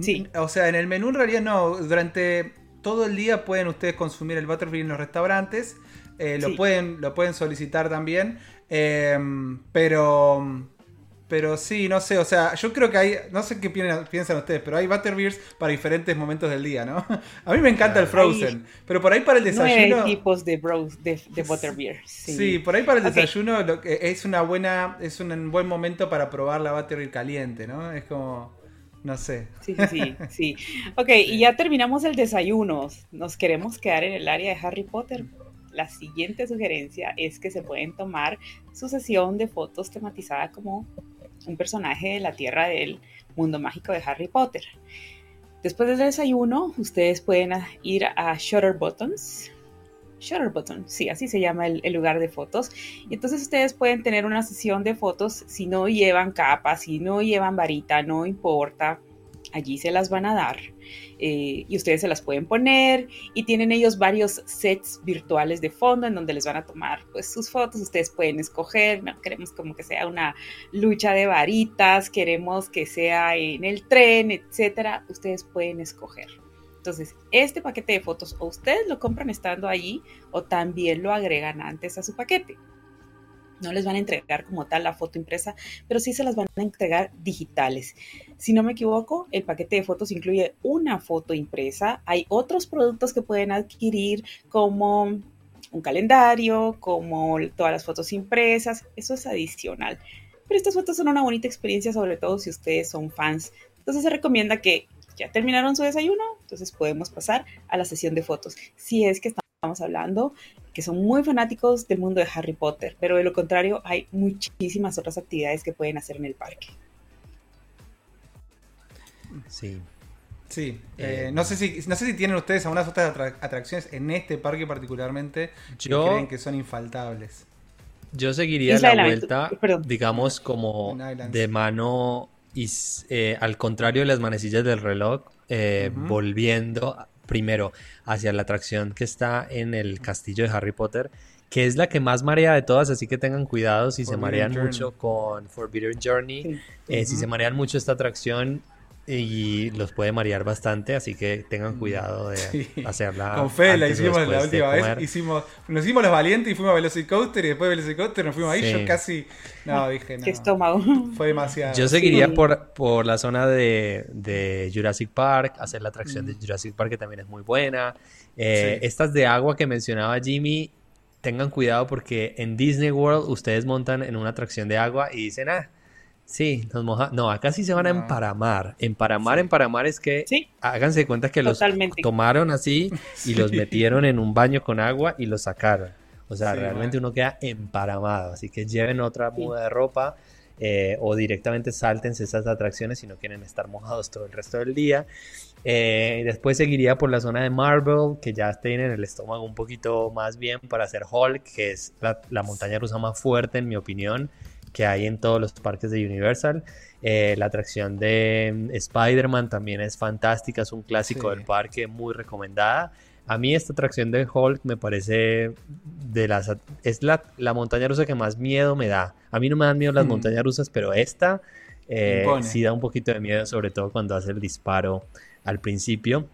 Sí. O sea, en el menú en realidad no. Durante todo el día pueden ustedes consumir el butterbeer en los restaurantes. Eh, lo, pueden, lo pueden solicitar también. Eh, pero pero sí, no sé, o sea, yo creo que hay, no sé qué piensan ustedes, pero hay butterbeers para diferentes momentos del día, ¿no? A mí me encanta el frozen, pero por ahí para el desayuno... Hay tipos de, de, de butterbeer. Sí. sí. por ahí para el desayuno es una buena, es un buen momento para probar la butterbeer caliente, ¿no? Es como... No sé. Sí, sí, sí. Ok, y ya terminamos el desayuno. Nos queremos quedar en el área de Harry Potter la siguiente sugerencia es que se pueden tomar su sesión de fotos tematizada como un personaje de la Tierra del mundo mágico de Harry Potter. Después del desayuno, ustedes pueden ir a Shutter Buttons. Shutter Button, sí, así se llama el, el, lugar de fotos. Y entonces ustedes pueden tener una sesión de fotos si no llevan capa, si no llevan varita, no importa allí se las van a dar eh, y ustedes se las pueden poner y tienen ellos varios sets virtuales de fondo en donde les van a tomar pues sus fotos, ustedes pueden escoger, queremos como que sea una lucha de varitas, queremos que sea en el tren, etcétera, ustedes pueden escoger. Entonces, este paquete de fotos o ustedes lo compran estando allí o también lo agregan antes a su paquete. No les van a entregar como tal la foto impresa, pero sí se las van a entregar digitales. Si no me equivoco, el paquete de fotos incluye una foto impresa. Hay otros productos que pueden adquirir como un calendario, como todas las fotos impresas. Eso es adicional. Pero estas fotos son una bonita experiencia, sobre todo si ustedes son fans. Entonces se recomienda que ya terminaron su desayuno, entonces podemos pasar a la sesión de fotos. Si es que estamos hablando que son muy fanáticos del mundo de Harry Potter, pero de lo contrario hay muchísimas otras actividades que pueden hacer en el parque. Sí. Sí, eh, no, sé si, no sé si tienen ustedes algunas otras atracciones en este parque particularmente que creen que son infaltables. Yo seguiría la, vuelta, digamos, como de mano y eh, al contrario de las manecillas del reloj, eh, volviendo primero hacia la atracción que está en el castillo de Harry Potter, que es la que más marea de todas, así que tengan cuidado si se marean mucho con Forbidden Journey. Si se marean mucho esta atracción, y los puede marear bastante, así que tengan mm, cuidado de hacerla. Con fe la hicimos la última vez. Hicimos, nos hicimos los valientes y fuimos a Velocicoaster y después de Velocicoaster nos fuimos ahí. Yo casi. No, dije no. Qué estómago. Fue demasiado. Yo seguiría por, por la zona de, de, Jurassic Park, hacer la atracción de mm. Jurassic Park, que también es muy buena. Eh, estas de agua que mencionaba Jimmy, tengan cuidado porque en Disney World ustedes montan en una atracción de agua y dicen, ah Sí, nos moja. No, acá sí se van a emparamar. Emparamar, emparamar es que ¿Sí? háganse cuenta que los tomaron así y los metieron en un baño con agua y los sacaron. O sea, realmente uno queda emparamado. Así que lleven otra muda de ropa eh, o directamente sáltense esas atracciones si no quieren estar mojados todo el resto del día. Eh, después seguiría por la zona de Marble, que ya tienen el estómago un poquito más bien para hacer Hulk, que es la montaña rusa más fuerte en mi opinión que hay en todos los parques de Universal. Eh, la atracción de mm, Spider-Man también es fantástica, es un clásico del parque, muy recomendada. A mí esta atracción de Hulk me parece de las es la, la, montaña rusa que más miedo me da. A mí no me dan miedo las hmm. montañas rusas, pero esta eh, sí da un poquito de miedo, sobre todo cuando hace el disparo al principio.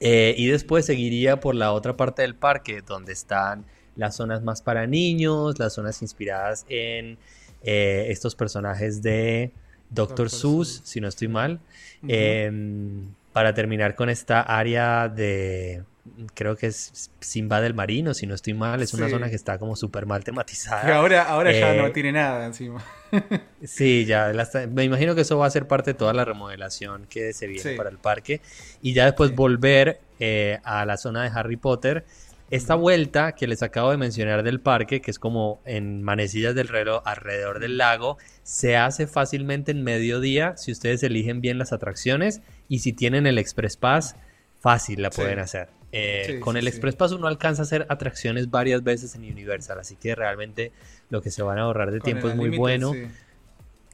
Eh, y después seguiría por la otra parte del parque, donde están las zonas más para niños, las zonas inspiradas en eh, estos personajes de Doctor, Seuss, si no estoy mal. Em, para terminar con esta área de, creo que es Simba del Marino, si no estoy mal, es una zona que está como súper mal tematizada. ahora, ahora ya no eh, tiene nada encima. sí, ya, me imagino que eso va a ser parte de toda la remodelación que se viene para el parque. Y ya después volver eh, a la zona de Harry Potter esta vuelta que les acabo de mencionar del parque, que es como en manecillas del reloj alrededor del lago, se hace fácilmente en mediodía si ustedes eligen bien las atracciones y si tienen el Express Pass, fácil la pueden hacer. Eh, con el Express Pass uno alcanza a hacer atracciones varias veces en Universal, así que realmente lo que se van a ahorrar de tiempo es muy bueno.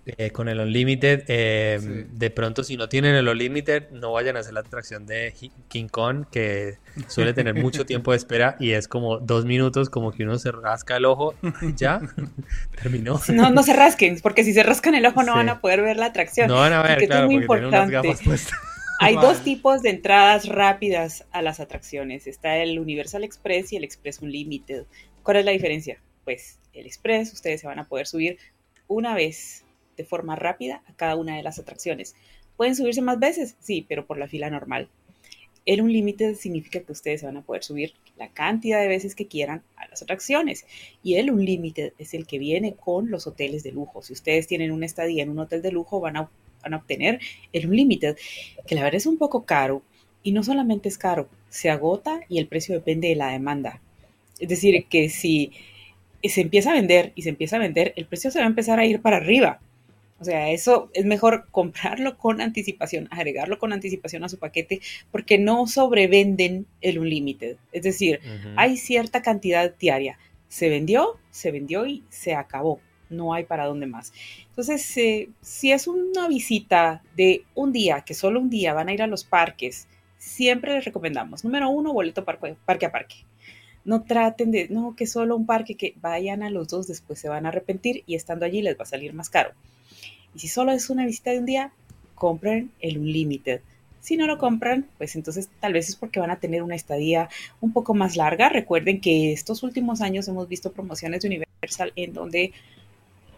Eh, con el Unlimited, eh, de pronto si no tienen el Unlimited, no vayan a hacer la atracción de King Kong, que suele tener mucho tiempo de espera y es como dos minutos, como que uno se rasca el ojo, ya, terminó. No, no se rasquen, porque si se rascan el ojo no van a poder ver la atracción. No van a ver, claro, es muy importante. Hay dos tipos de entradas rápidas a las atracciones. Está el Universal Express y el Express Unlimited. ¿Cuál es la diferencia? Pues el Express, ustedes se van a poder subir una vez de forma rápida a cada una de las atracciones. ¿Pueden subirse más veces? Sí, pero por la fila normal. El un límite significa que ustedes se van a poder subir la cantidad de veces que quieran a las atracciones. Y el un límite es el que viene con los hoteles de lujo. Si ustedes tienen una estadía en un hotel de lujo, van a, van a obtener el un límite, que la verdad es un poco caro. Y no solamente es caro, se agota y el precio depende de la demanda. Es decir, que si se empieza a vender y se empieza a vender, el precio se va a empezar a ir para arriba. O sea, eso es mejor comprarlo con anticipación, agregarlo con anticipación a su paquete, porque no sobrevenden el Unlimited. Es decir, hay cierta cantidad diaria. Se vendió, se vendió y se acabó. No hay para dónde más. Entonces, eh, si es una visita de un día, que solo un día van a ir a los parques, siempre les recomendamos, número uno, boleto parque, parque a parque. No traten de, no, que solo un parque, que vayan a los dos, después se van a arrepentir y estando allí les va a salir más caro. Y si solo es una visita de un día, compren el Unlimited. Si no lo compran, pues entonces tal vez es porque van a tener una estadía un poco más larga. Recuerden que estos últimos años hemos visto promociones de Universal en donde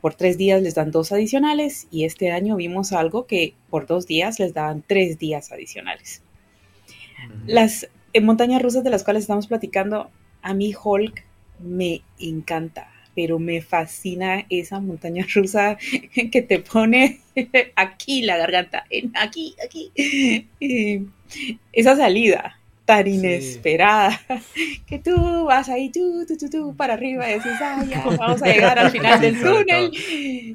por tres días les dan dos adicionales y este año vimos algo que por dos días les daban tres días adicionales. Las eh, montañas rusas de las cuales estamos platicando, a mí Hulk me encanta pero me fascina esa montaña rusa que te pone aquí la garganta, aquí, aquí. esa salida tan inesperada que tú vas ahí tú, tú, tú, tú para arriba y dices, ay, ya, vamos a llegar al final del túnel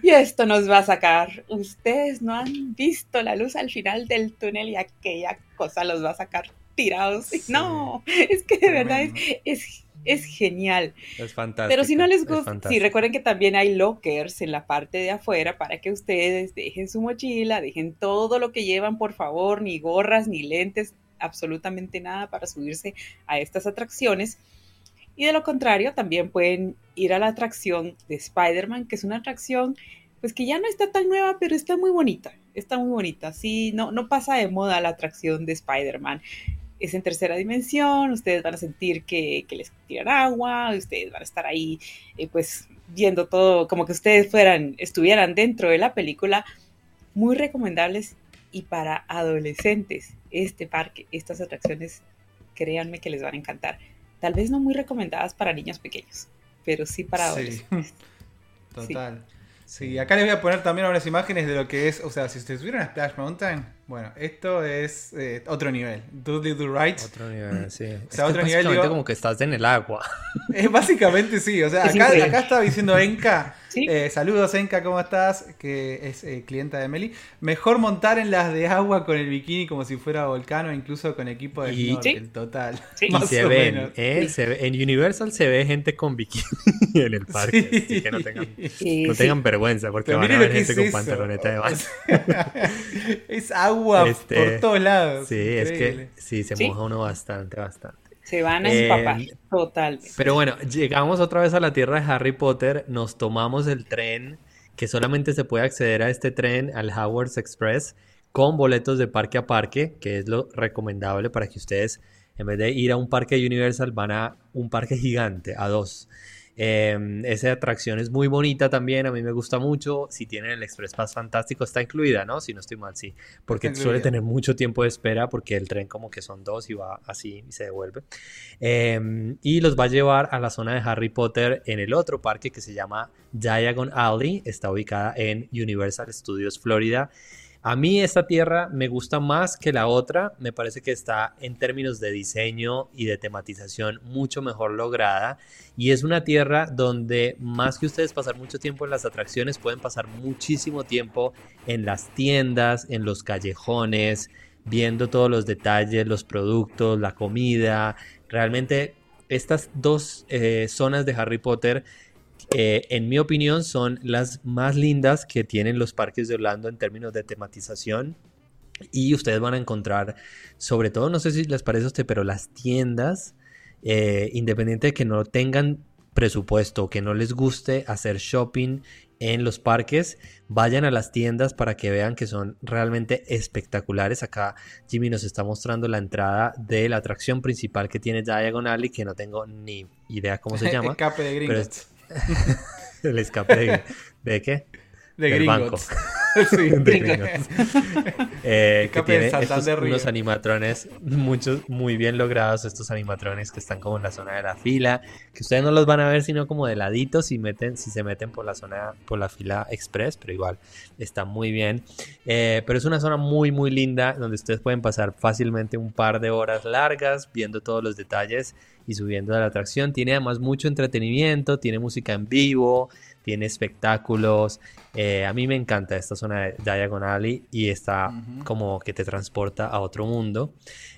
y esto nos va a sacar. Ustedes no han visto la luz al final del túnel y aquella cosa los va a sacar tirados. No, es que de verdad es es genial. Es fantástico. Pero si no les gusta, sí, recuerden que también hay lockers en la parte de afuera para que ustedes dejen su mochila, dejen todo lo que llevan, por favor, ni gorras, ni lentes, absolutamente nada para subirse a estas atracciones. Y de lo contrario, también pueden ir a la atracción de Spider-Man, que es una atracción pues que ya no está tan nueva, pero está muy bonita, está muy bonita. Sí, no, no pasa de moda la atracción de Spider-Man. Es en tercera dimensión, ustedes van a sentir que, les tiran agua, ustedes van a estar ahí, eh, pues, viendo todo, como que ustedes fueran, estuvieran dentro de la película. Muy recomendables y para adolescentes, este parque, estas atracciones, créanme que les van a encantar. Tal vez no muy recomendadas para niños pequeños, pero sí para adolescentes. Total. Sí, acá les voy a poner también unas imágenes de lo que es, o sea, si ustedes vieron Splash Mountain, bueno, esto es eh, otro nivel. Do Do Right. Otro nivel, sí. O sea, otro nivel. Digo, como que estás en el agua. Es básicamente sí, o sea, acá, acá estaba diciendo Enka eh, saludos, Enka, ¿cómo estás? Que es eh, clienta de Meli. Mejor montar en las de agua con el bikini como si fuera volcano, incluso con equipo de snorkel, total. y se ven, ¿eh? en Universal se ve gente con bikini en el parque, así que no tengan, no tengan vergüenza, porque van a ver gente con pantaloneta de baño. es agua este, por todos lados. Sí, es que sí, se moja uno bastante, bastante. Se van a empapar, eh, totalmente. Pero bueno, llegamos otra vez a la tierra de Harry Potter, nos tomamos el tren, que solamente se puede acceder a este tren, al Howard's Express, con boletos de parque a parque, que es lo recomendable para que ustedes, en vez de ir a un parque Universal, van a un parque gigante, a dos. Eh, esa atracción es muy bonita también, a mí me gusta mucho. Si tienen el Express Pass fantástico, está incluida, ¿no? Si no estoy mal, sí. Porque suele tener mucho tiempo de espera porque el tren como que son dos y va así y se devuelve. Em, y los va a llevar a la zona de Harry Potter en el otro parque que se llama Diagon Alley. Está ubicada en Universal Studios Florida. A mí esta tierra me gusta más que la otra, me parece que está en términos de diseño y de tematización mucho mejor lograda y es una tierra donde más que ustedes pasar mucho tiempo en las atracciones, pueden pasar muchísimo tiempo en las tiendas, en los callejones, viendo todos los detalles, los productos, la comida. Realmente estas dos eh, zonas de Harry Potter eh, en mi opinión, son las más lindas que tienen los parques de Orlando en términos de tematización. Y ustedes van a encontrar, sobre todo, no sé si les parece a usted, pero las tiendas, eh, independiente de que no tengan presupuesto, que no les guste hacer shopping en los parques, vayan a las tiendas para que vean que son realmente espectaculares. Acá Jimmy nos está mostrando la entrada de la atracción principal que tiene Diagon Alley, que no tengo ni idea cómo se llama. Escape de gringos. el escape de, ¿de qué? De Del Banco. sí, de eh, que tiene estos, unos animatrones muchos, muy bien logrados, estos animatrones que están como en la zona de la fila, que ustedes no los van a ver sino como de ladito si, meten, si se meten por la zona, por la fila express, pero igual está muy bien. Eh, pero es una zona muy muy linda donde ustedes pueden pasar fácilmente un par de horas largas viendo todos los detalles y subiendo a la atracción. Tiene además mucho entretenimiento, tiene música en vivo, tiene espectáculos. Eh, a mí me encanta esta zona de Diagon Alley y está como que te transporta a otro mundo.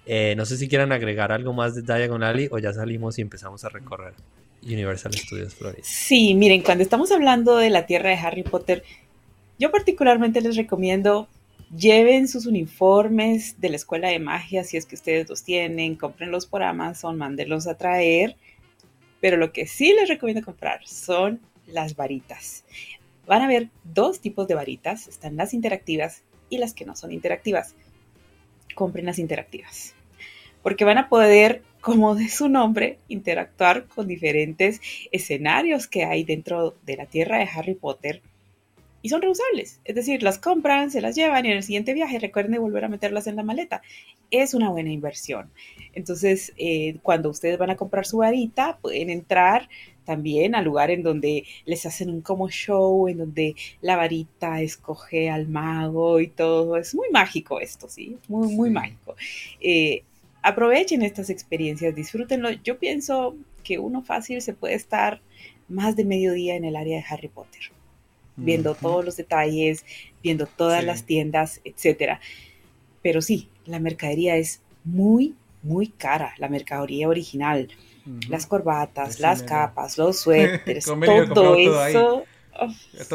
Eh, no sé si quieran agregar algo más de Diagon Alley o ya salimos y empezamos a recorrer Universal Studios Florida. Sí, miren, cuando estamos hablando de la tierra de Harry Potter, yo particularmente les recomiendo Lleven sus uniformes de la escuela de magia si es que ustedes los tienen, cómprenlos por Amazon, mándenlos a traer. Pero lo que sí les recomiendo comprar son las varitas. Van a ver dos tipos de varitas, están las interactivas y las que no son interactivas. Compren las interactivas, porque van a poder, como de su nombre, interactuar con diferentes escenarios que hay dentro de la Tierra de Harry Potter y son reusables. Es decir, las compran, se las llevan y en el siguiente viaje recuerden volver a meterlas en la maleta. Es una buena inversión. Entonces, eh, cuando ustedes van a comprar su varita, pueden entrar también al lugar en donde les hacen un como show, en donde la varita escoge al mago y todo. Es muy mágico esto, ¿sí? Muy, muy mágico. Eh, aprovechen estas experiencias, disfrútenlo. Yo pienso que uno fácil se puede estar más de mediodía en el área de Harry Potter viendo todos los detalles, viendo todas las tiendas, etcétera. Pero sí, la mercadería es muy, muy cara, la mercadería original. Las corbatas, las capas, los suéteres, todo eso.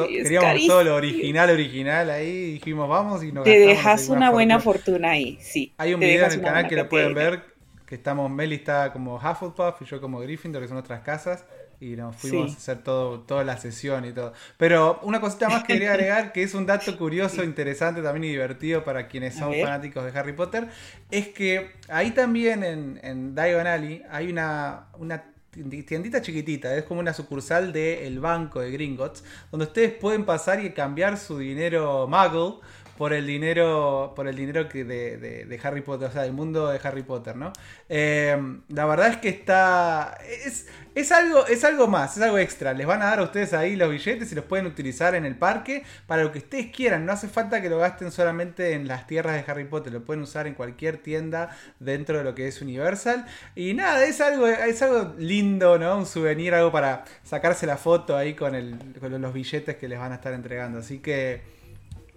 queríamos todo lo original, original ahí, dijimos vamos y nos Te dejas una buena fortuna ahí, sí. Hay un video en el canal que lo pueden ver, que estamos, Meli está como Hufflepuff y yo como Gryffindor, que son nuestras casas, y nos fuimos a hacer todo, toda la sesión y todo. Pero una cosita más que quería agregar, que es un dato curioso, interesante también y divertido para quienes son fanáticos de Harry Potter, es que ahí también en, en Diagon Alley hay una, una tiendita chiquitita, es como una sucursal del banco de Gringotts, donde ustedes pueden pasar y cambiar su dinero Muggle por el dinero por el dinero que de, Harry Potter, o sea, del mundo de Harry Potter, ¿no? Eh, la verdad es que está es, es, algo es algo más, es algo extra. Les van a dar a ustedes ahí los billetes y los pueden utilizar en el parque para lo que ustedes quieran. No hace falta que lo gasten solamente en las tierras de Harry Potter, lo pueden usar en cualquier tienda dentro de lo que es Universal. Y nada, es algo es algo lindo, ¿no? Un souvenir, algo para sacarse la foto ahí con, el, con los billetes que les van a estar entregando. Así que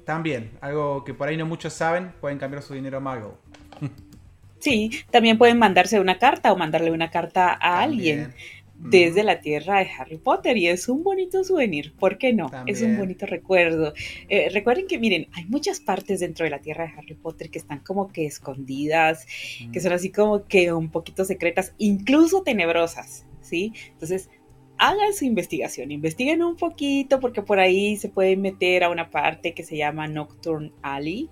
también, algo que por ahí no muchos saben, pueden cambiar su dinero a Mago. Sí, también pueden mandarse una carta o mandarle una carta a alguien desde la tierra de Harry Potter y es un bonito souvenir, ¿por qué no? Es un bonito recuerdo. Eh, recuerden que, miren, hay muchas partes dentro de la tierra de Harry Potter que están como que escondidas, que son así como que un poquito secretas, incluso tenebrosas, ¿sí? Entonces, hagan su investigación, investiguen un poquito porque por ahí se pueden meter a una parte que se llama Nocturne Alley.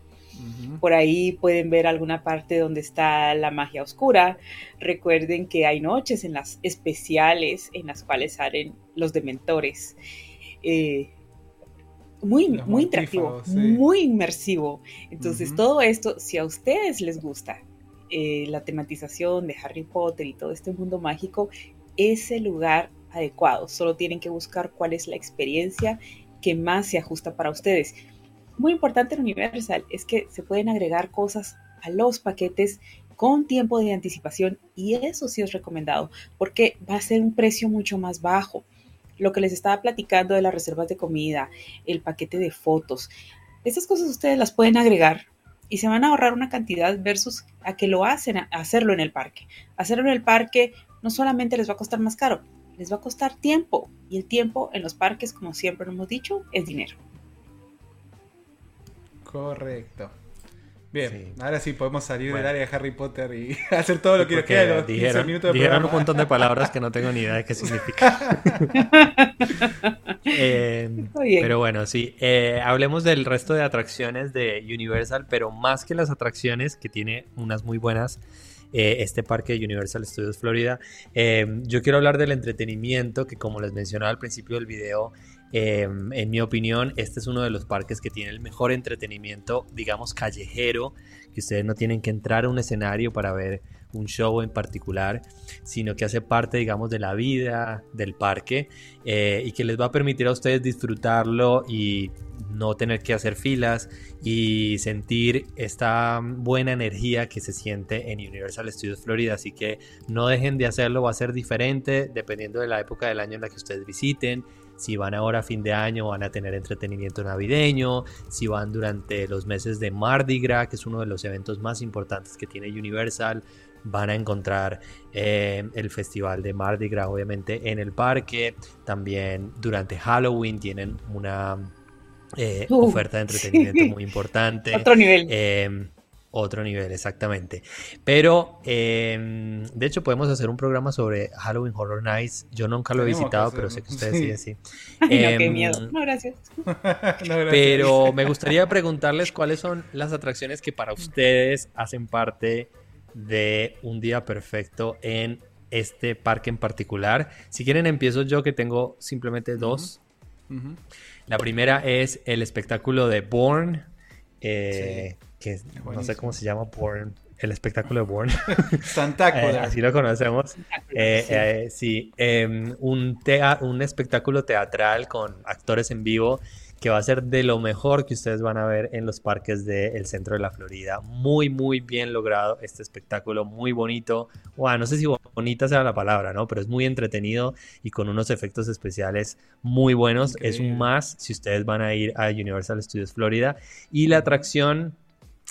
Por ahí pueden ver alguna parte donde está la magia oscura. Recuerden que hay noches en las especiales en las cuales salen los dementores. Eh, muy, muy interactivo, muy inmersivo. Entonces, todo esto, si a ustedes les gusta eh, la tematización de Harry Potter y todo este mundo mágico, ese lugar adecuados. Solo tienen que buscar cuál es la experiencia que más se ajusta para ustedes. Muy importante en Universal es que se pueden agregar cosas a los paquetes con tiempo de anticipación y eso sí es recomendado porque va a ser un precio mucho más bajo. Lo que les estaba platicando de las reservas de comida, el paquete de fotos, esas cosas ustedes las pueden agregar y se van a ahorrar una cantidad versus a que lo hacen, hacerlo en el parque. Hacerlo en el parque no solamente les va a costar más caro, les va a costar tiempo y el tiempo en los parques, como siempre lo hemos dicho, es dinero. Correcto. Bien, ahora sí podemos salir del área de Harry Potter y hacer todo lo que nos queda los dijeron, minutos de dijeron un montón de palabras que no tengo ni idea de qué significa. Eh, pero bueno, sí. Eh, hablemos del resto de atracciones de Universal, pero más que las atracciones, que tiene unas muy buenas, eh, este parque de Universal Studios Florida. Eh, yo quiero hablar del entretenimiento, que como les mencionaba al principio del video, eh, en mi opinión, este es uno de los parques que tiene el mejor entretenimiento, digamos, callejero, que ustedes no tienen que entrar a un escenario para ver un show en particular, sino que hace parte, digamos, de la vida del parque y que les va a permitir a ustedes disfrutarlo y no tener que hacer filas y sentir esta buena energía que se siente en Universal Studios Florida. Así que no dejen de hacerlo, va a ser diferente dependiendo de la época del año en la que ustedes visiten. Si van ahora a fin de año van a tener entretenimiento navideño, si van durante los meses de Mardi Gras, que es uno de los eventos más importantes que tiene Universal, van a encontrar eh, el festival de Mardi Gras obviamente en el parque. También durante Halloween tienen una eh, oferta de entretenimiento muy importante. Otro nivel. Em, otro nivel, exactamente. Pero, em, de hecho, podemos hacer un programa sobre Halloween Horror Nights. Yo nunca lo he visitado, pero sé que ustedes sí, sí. qué em, miedo. No, gracias. Pero me gustaría preguntarles cuáles son las atracciones que para ustedes hacen parte de un día perfecto en este parque en particular. Si quieren, empiezo yo, que tengo simplemente dos. La primera es el espectáculo de Born, eh, que no sé cómo se llama Born, el espectáculo de Born. Santáculo. Eh, así lo conocemos. Eh, sí, em, un, un espectáculo teatral con actores en vivo que va a ser de lo mejor que ustedes van a ver en los parques del centro de la Florida. Muy, muy bien logrado este espectáculo, muy bonito. No sé si bonita sea la palabra, ¿no? Pero es muy entretenido y con unos efectos especiales muy buenos. Es un más si ustedes van a ir a Universal Studios Florida. Y la atracción,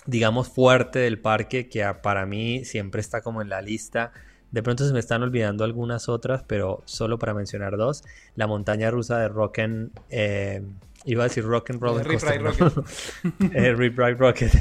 digamos, fuerte del parque, que para mí siempre está como en la lista. De pronto se me están olvidando algunas otras, pero solo para mencionar dos. La montaña rusa de Rock'n... Eh, Iba a decir Rock and Roll Rip Rocket. eh, Rip Rocket.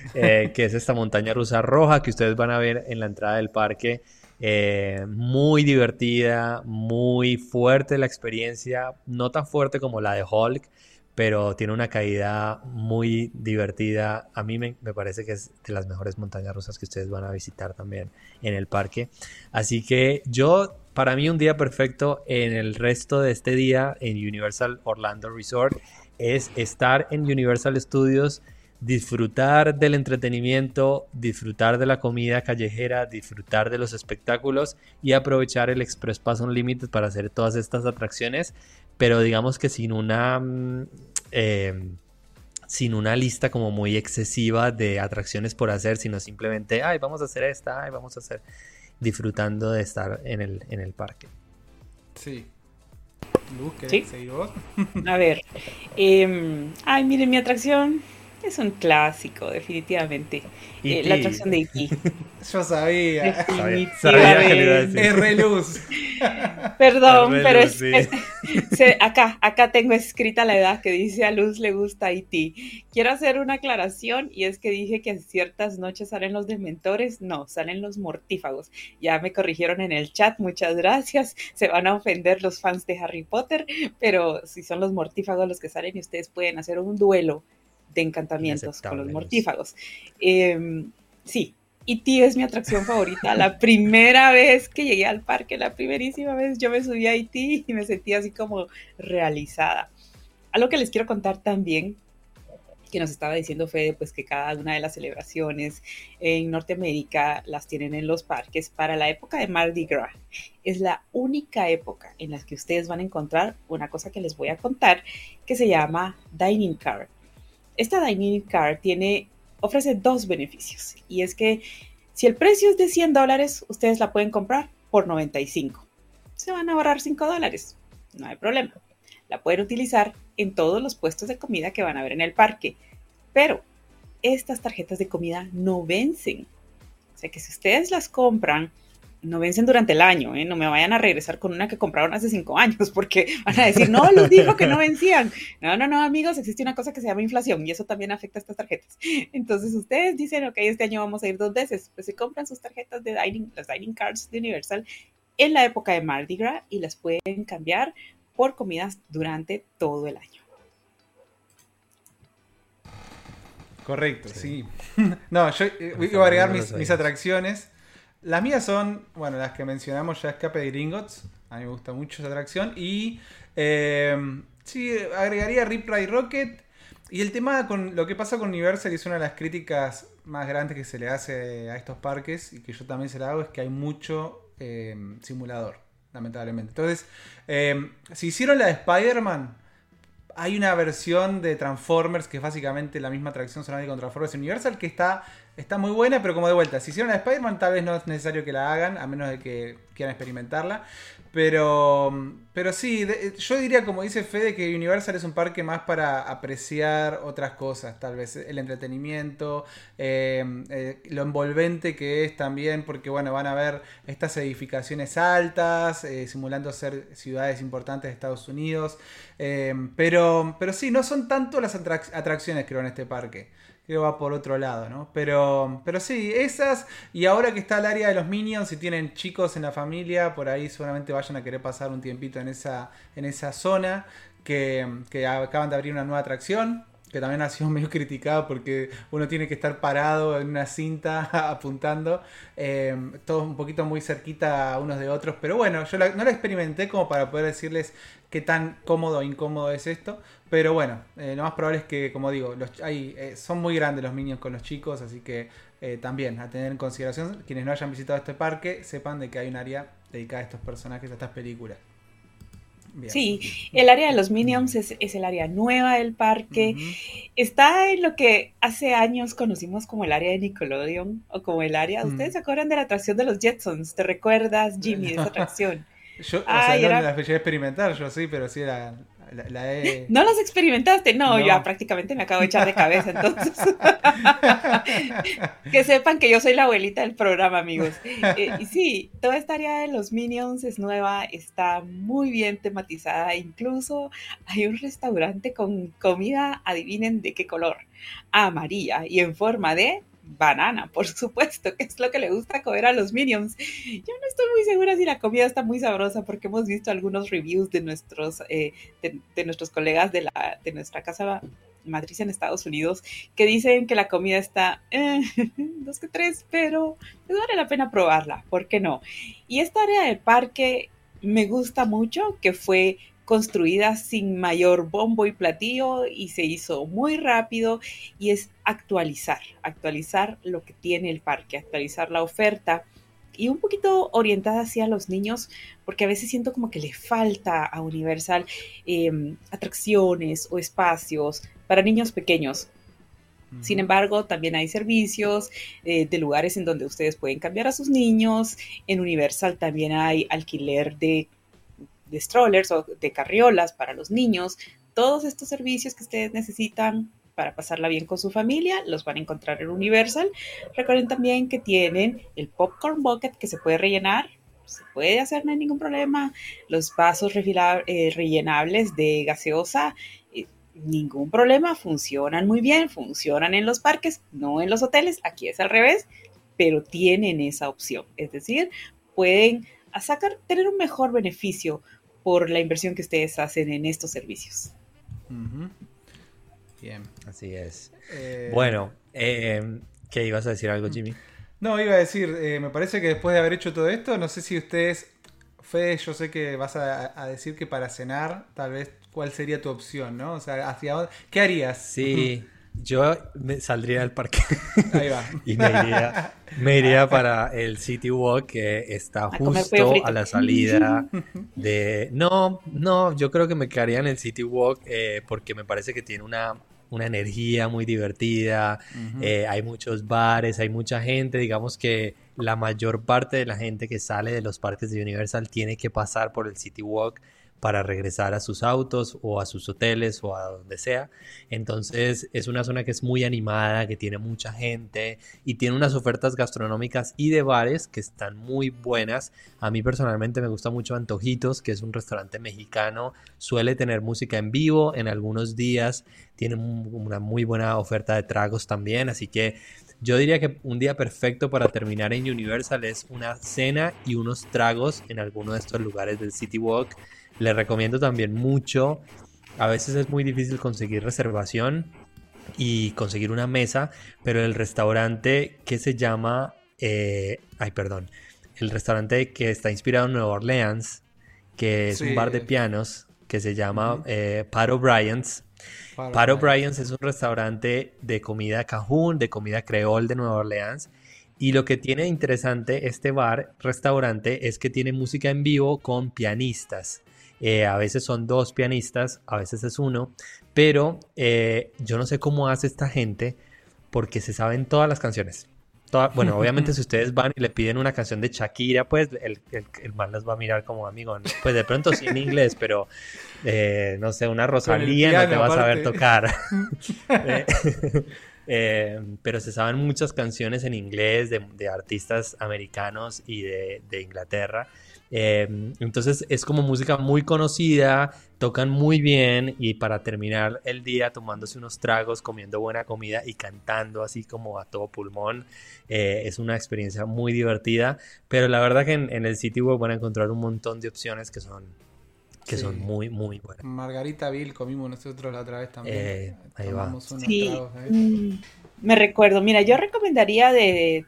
eh, que es esta montaña rusa roja que ustedes van a ver en la entrada del parque. Eh, muy divertida, muy fuerte la experiencia, no tan fuerte como la de Hulk, pero tiene una caída muy divertida. A mí me, parece que es de las mejores montañas rusas que ustedes van a visitar también en el parque. Así que yo, para mí un día perfecto en el resto de este día en Universal Orlando Resort es estar en Universal Studios disfrutar del entretenimiento, disfrutar de la comida callejera, disfrutar de los espectáculos y aprovechar el Express Pass Unlimited para hacer todas estas atracciones, pero digamos que sin una... Mm, em, sin una lista como muy excesiva de atracciones por hacer, sino simplemente, ay, vamos a hacer esta, ay, vamos a hacer, disfrutando de estar en el, en el parque. Sí. Luz, ¿Sí? vos? A ver, em, ay, miren mi atracción, es un clásico, definitivamente. Eh, la atracción de E.T. Yo sabía. Sabía, que le iba a decir. R luz. Perdón, pero es, acá, acá tengo escrita la edad que dice a Luz le gusta E.T. Quiero hacer una aclaración y es que dije que en ciertas noches salen los dementores. No, salen los mortífagos. Ya me corrigieron en el chat, muchas gracias. Se van a ofender los fans de Harry Potter, pero si son los mortífagos los que salen y ustedes pueden hacer un duelo de encantamientos con los mortífagos. Eh, sí, E.T. es mi atracción favorita. La primera vez que llegué al parque, la primerísima vez, yo me subí a E.T. y me sentí así como realizada. Algo que les quiero contar también, que nos estaba diciendo Fede, pues que cada una de las celebraciones en Norteamérica las tienen en los parques para la época de Mardi Gras. Es la única época en la que ustedes van a encontrar una cosa que les voy a contar que se llama Dining Car esta Dining Card ofrece dos beneficios y es que si el precio es de 100 dólares, ustedes la pueden comprar por 95. Se van a ahorrar 5 dólares, no hay problema. La pueden utilizar en todos los puestos de comida que van a ver en el parque, pero estas tarjetas de comida no vencen. O sea que si ustedes las compran no vencen durante el año, ¿eh? no me vayan a regresar con una que compraron hace cinco años, porque van a decir, no, los dijo que no vencían. No, no, no, amigos, existe una cosa que se llama inflación y eso también afecta a estas tarjetas. Entonces ustedes dicen, ok, este año vamos a ir dos veces, pues se compran sus tarjetas de dining, las dining cards de Universal en la época de Mardi Gras y las pueden cambiar por comidas durante todo el año. Correcto, sí. no, yo eh, iba a agregar mis, mis atracciones. Las mías son, bueno, las que mencionamos ya, Escape de Gringotts. A mí me gusta mucho esa atracción. Y eh, sí, agregaría Rip Ride Rocket. Y el tema con lo que pasa con Universal, que es una de las críticas más grandes que se le hace a estos parques, y que yo también se la hago, es que hay mucho eh, simulador, lamentablemente. Entonces, eh, si hicieron la de Spider-Man, hay una versión de Transformers que es básicamente la misma atracción solamente con Transformers Universal que está Está muy buena, pero como de vuelta, si hicieron la Spider-Man, tal vez no es necesario que la hagan, a menos de que quieran experimentarla. Pero, pero sí, yo diría, como dice Fede, que Universal es un parque más para apreciar otras cosas, tal vez el entretenimiento, em, eh, lo envolvente que es también, porque bueno, van a ver estas edificaciones altas, eh, simulando ser ciudades importantes de Estados Unidos. Em, pero, pero sí, no son tanto las atracciones, creo, en este parque que va por otro lado, ¿no? Pero, pero sí, esas. Y ahora que está el área de los Minions, si tienen chicos en la familia, por ahí seguramente vayan a querer pasar un tiempito en esa, en esa zona. Que, que acaban de abrir una nueva atracción que también ha sido medio criticado porque uno tiene que estar parado en una cinta apuntando, eh, todos un poquito muy cerquita unos de otros, pero bueno, yo no la experimenté como para poder decirles qué tan cómodo o incómodo es esto, pero bueno, eh, lo más probable es que, como digo, los, hay, eh, son muy grandes los minions con los chicos, así que también a tener en consideración, quienes no hayan visitado este parque, sepan de que hay un área dedicada a estos personajes, a estas películas. Sí, el área de los Minions es, el área nueva del parque. Está en lo que hace años conocimos como el área de Nickelodeon o como el área. ¿Ustedes se acuerdan de la atracción de los Jetsons? ¿Te recuerdas, Jimmy, de esa atracción? yo, o sea, no la fui a experimentar, yo sí, pero sí era ¿No las experimentaste? No, yo prácticamente me acabo de echar de cabeza, entonces. que sepan que yo soy la abuelita del programa, amigos. Eh, y sí, toda esta área de los Minions es nueva, está muy bien tematizada. Incluso hay un restaurante con comida, adivinen de qué color, amarilla y en forma de banana, por supuesto, que es lo que le gusta comer a los minions. Yo no estoy muy segura si la comida está muy sabrosa porque hemos visto algunos reviews de nuestros, eh, de, nuestros colegas de, la, de nuestra casa matriz en Estados Unidos que dicen que la comida está eh, dos que tres, pero les vale la pena probarla, ¿por qué no? Y esta área del parque me gusta mucho, que fue construida sin mayor bombo y platillo y se hizo muy rápido y es actualizar, actualizar lo que tiene el parque, actualizar la oferta y un poquito orientada hacia los niños, porque a veces siento como que le falta a Universal em, atracciones o espacios para niños pequeños. Sin embargo, también hay servicios eh, de lugares en donde ustedes pueden cambiar a sus niños. En Universal también hay alquiler de de strollers o de carriolas para los niños. Todos estos servicios que ustedes necesitan para pasarla bien con su familia, los van a encontrar en Universal. Recuerden también que tienen el popcorn bucket que se puede rellenar, se puede hacer, no hay ningún problema. Los vasos eh, rellenables de gaseosa, eh, ningún problema, funcionan muy bien, funcionan en los parques, no en los hoteles, aquí es al revés, pero tienen esa opción. Es decir, pueden sacar, tener un mejor beneficio por la inversión que ustedes hacen en estos servicios. Bien. Así es. Eh, bueno, eh, ¿qué ibas a decir algo, Jimmy? No, iba a decir, eh, me parece que después de haber hecho todo esto, no sé si ustedes, Fede, yo sé que vas a, decir que para cenar, tal vez, ¿cuál sería tu opción, no? O sea, ¿hacia dónde? ¿Qué harías? Sí. Yo me saldría del parque. Ahí va. y me iría, para el City Walk que está justo a la salida de... No, no, yo creo que me quedaría en el City Walk eh, porque me parece que tiene una, una energía muy divertida. Eh, hay muchos bares, hay mucha gente. Digamos que la mayor parte de la gente que sale de los parques de Universal tiene que pasar por el City Walk para regresar a sus autos o a sus hoteles o a donde sea. Entonces es una zona que es muy animada, que tiene mucha gente y tiene unas ofertas gastronómicas y de bares que están muy buenas. A mí personalmente me gusta mucho Antojitos, que es un restaurante mexicano. Suele tener música en vivo en algunos días. Tiene una muy buena oferta de tragos también. Así que yo diría que un día perfecto para terminar en Universal es una cena y unos tragos en alguno de estos lugares del City Walk le recomiendo también mucho. A veces es muy difícil conseguir reservación y conseguir una mesa, pero el restaurante que se llama, eh, ay perdón, el restaurante que está inspirado en Nueva Orleans, que es un bar de pianos, que se llama eh, Pat O'Brien's. Pat O'Brien's es un restaurante de comida cajún, de comida creol de Nueva Orleans. Y lo que tiene interesante este bar, restaurante, es que tiene música en vivo con pianistas. Eh, a veces son dos pianistas, a veces es uno, pero eh, yo no sé cómo hace esta gente porque se saben todas las canciones. bueno, obviamente si ustedes van y le piden una canción de Shakira, pues el, el, man les va a mirar como amigo. Pues de pronto sí en inglés, pero eh, no sé, una Rosalía no te va a saber tocar. pero se saben muchas canciones en inglés de, artistas americanos y de, de Inglaterra. Em, entonces es como música muy conocida, tocan muy bien y para terminar el día tomándose unos tragos, comiendo buena comida y cantando así como a todo pulmón, eh, es una experiencia muy divertida. Pero la verdad que en, el sitio web van a encontrar un montón de opciones que son que son muy, muy buenas. Margarita Bill comimos nosotros la otra vez también. Eh, ahí va. sí. Mm, me recuerdo, mira, yo recomendaría de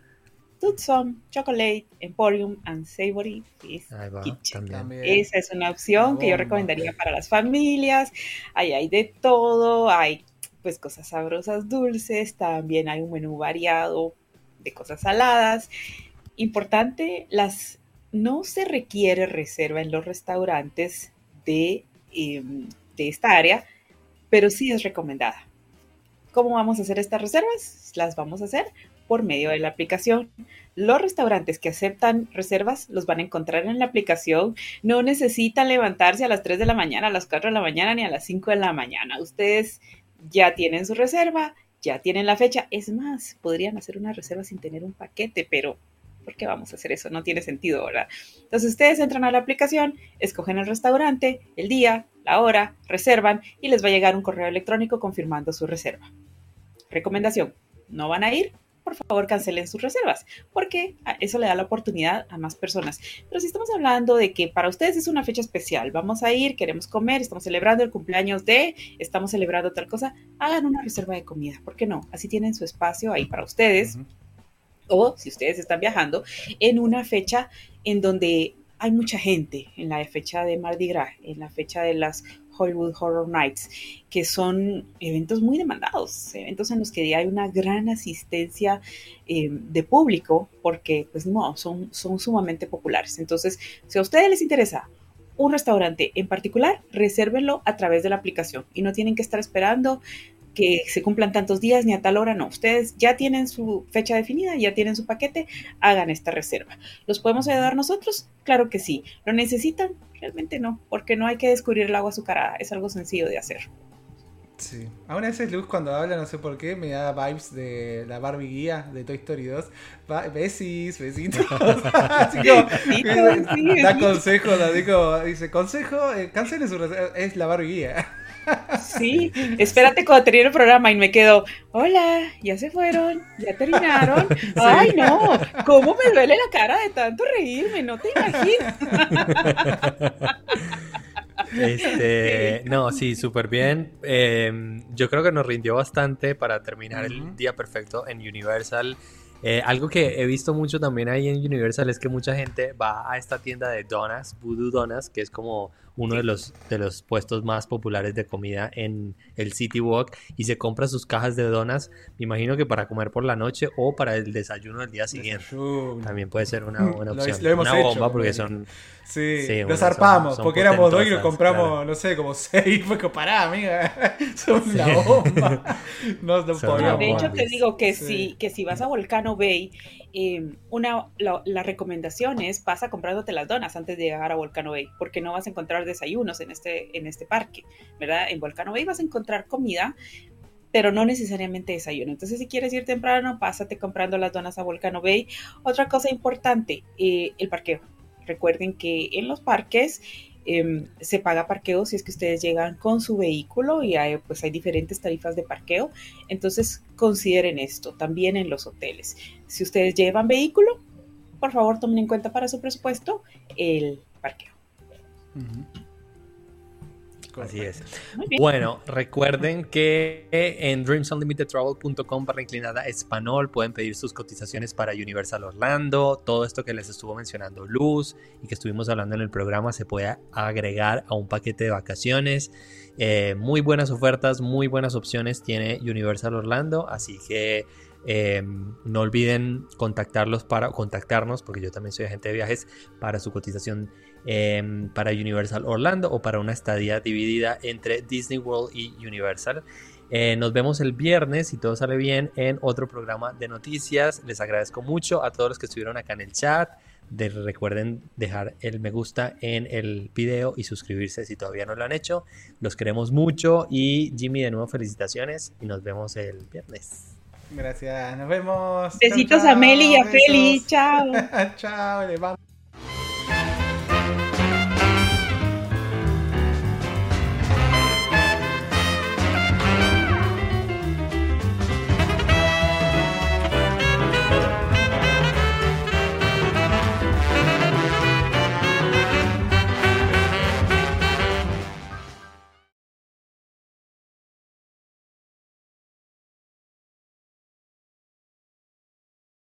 Tutson, Chocolate, Emporium and Savory Kitchen. Esa es una opción que yo recomendaría para las familias. Ahí hay de todo, hay pues cosas sabrosas dulces, también hay un menú variado de cosas saladas. Importante, las no se requiere reserva en los restaurantes de, em, de esta área, pero sí es recomendada. ¿Cómo vamos a hacer estas reservas? Las vamos a hacer por medio de la aplicación. Los restaurantes que aceptan reservas los van a encontrar en la aplicación. No necesitan levantarse a las 3 de la mañana, a las 4 de la mañana ni a las 5 de la mañana. Ustedes ya tienen su reserva, ya tienen la fecha. Es más, podrían hacer una reserva sin tener un paquete, pero ¿por qué vamos a hacer eso? No tiene sentido, ¿verdad? Entonces ustedes entran a la aplicación, escogen el restaurante, el día, la hora, reservan y les va a llegar un correo electrónico confirmando su reserva. Recomendación, no van a ir por favor cancelen sus reservas, porque eso le da la oportunidad a más personas. Pero si estamos hablando de que para ustedes es una fecha especial, vamos a ir, queremos comer, estamos celebrando el cumpleaños de, estamos celebrando tal cosa, hagan una reserva de comida, ¿por qué no? Así tienen su espacio ahí para ustedes. O si ustedes están viajando en una fecha en donde hay mucha gente, en la fecha de Mardi Gras, en la fecha de las Hollywood Horror Nights, que son eventos muy demandados, eventos en los que hay una gran asistencia eh, de público, porque pues no, son, son sumamente populares. Entonces, si a ustedes les interesa un restaurante en particular, resérvenlo a través de la aplicación y no tienen que estar esperando que se cumplan tantos días ni a tal hora, no. Ustedes ya tienen su fecha definida, ya tienen su paquete, hagan esta reserva. ¿Los podemos ayudar nosotros? Claro que sí. ¿Lo necesitan? Realmente no, porque no hay que descubrir el agua azucarada, es algo sencillo de hacer. Sí. Aún a veces Luz cuando habla, no sé por qué, me da vibes de la Barbie guía de Toy Story 2. besis, besitos. así como, da consejos, dice, consejo, eh, cancele su es la Barbie guía. Sí, espérate cuando termine el programa y me quedo, hola, ya se fueron, ya terminaron. Ay, no, cómo me duele la cara de tanto reírme, no te imaginas. Este, no, sí, súper bien. Em, yo creo que nos rindió bastante para terminar el día perfecto en Universal. Eh, algo que he visto mucho también ahí en Universal es que mucha gente va a esta tienda de donas, Voodoo Donas, que es como uno de los, de los puestos más populares de comida en el City Walk y se compra sus cajas de donas, me imagino que para comer por la noche o para el desayuno del día siguiente. También puede ser una buena opción. Lo, hemos una hecho, bomba porque son... Sí, sí nos zarpamos, porque éramos dos y nos compramos, no sé, como seis. Fue que pará, amiga, son una bomba. no, de hecho, te digo que, si, que si vas a Volcano Bay Em, una, la, recomendación es pasa comprándote las donas antes de llegar a Volcano Bay, porque no vas a encontrar desayunos en este, en este parque, ¿verdad? En Volcano Bay vas a encontrar comida, pero no necesariamente desayuno. Entonces, si quieres ir temprano, pásate comprando las donas a Volcano Bay. Otra cosa importante, eh, el parqueo. Recuerden que en los parques Em, se paga parqueo si es que ustedes llegan con su vehículo y hay, pues hay diferentes tarifas de parqueo. Entonces consideren esto también en los hoteles. Si ustedes llevan vehículo, por favor tomen en cuenta para su presupuesto el parqueo. Así es. Bueno, recuerden que en dreamsunlimitedtravel.com para inclinada español pueden pedir sus cotizaciones para Universal Orlando. Todo esto que les estuvo mencionando Luz y que estuvimos hablando en el programa se puede agregar a un paquete de vacaciones. Eh, muy buenas ofertas, muy buenas opciones tiene Universal Orlando, así que eh, no olviden contactarlos para contactarnos, porque yo también soy agente de viajes, para su cotización Em, para Universal Orlando o para una estadía dividida entre Disney World y Universal. Eh, nos vemos el viernes, si todo sale bien, en otro programa de noticias. Les agradezco mucho a todos los que estuvieron acá en el chat. recuerden dejar el me gusta en el video y suscribirse si todavía no lo han hecho. Los queremos mucho y Jimmy de nuevo felicitaciones y nos vemos el viernes. Gracias, nos vemos. Besitos a Meli y a Feli, chao. chao, le vamos.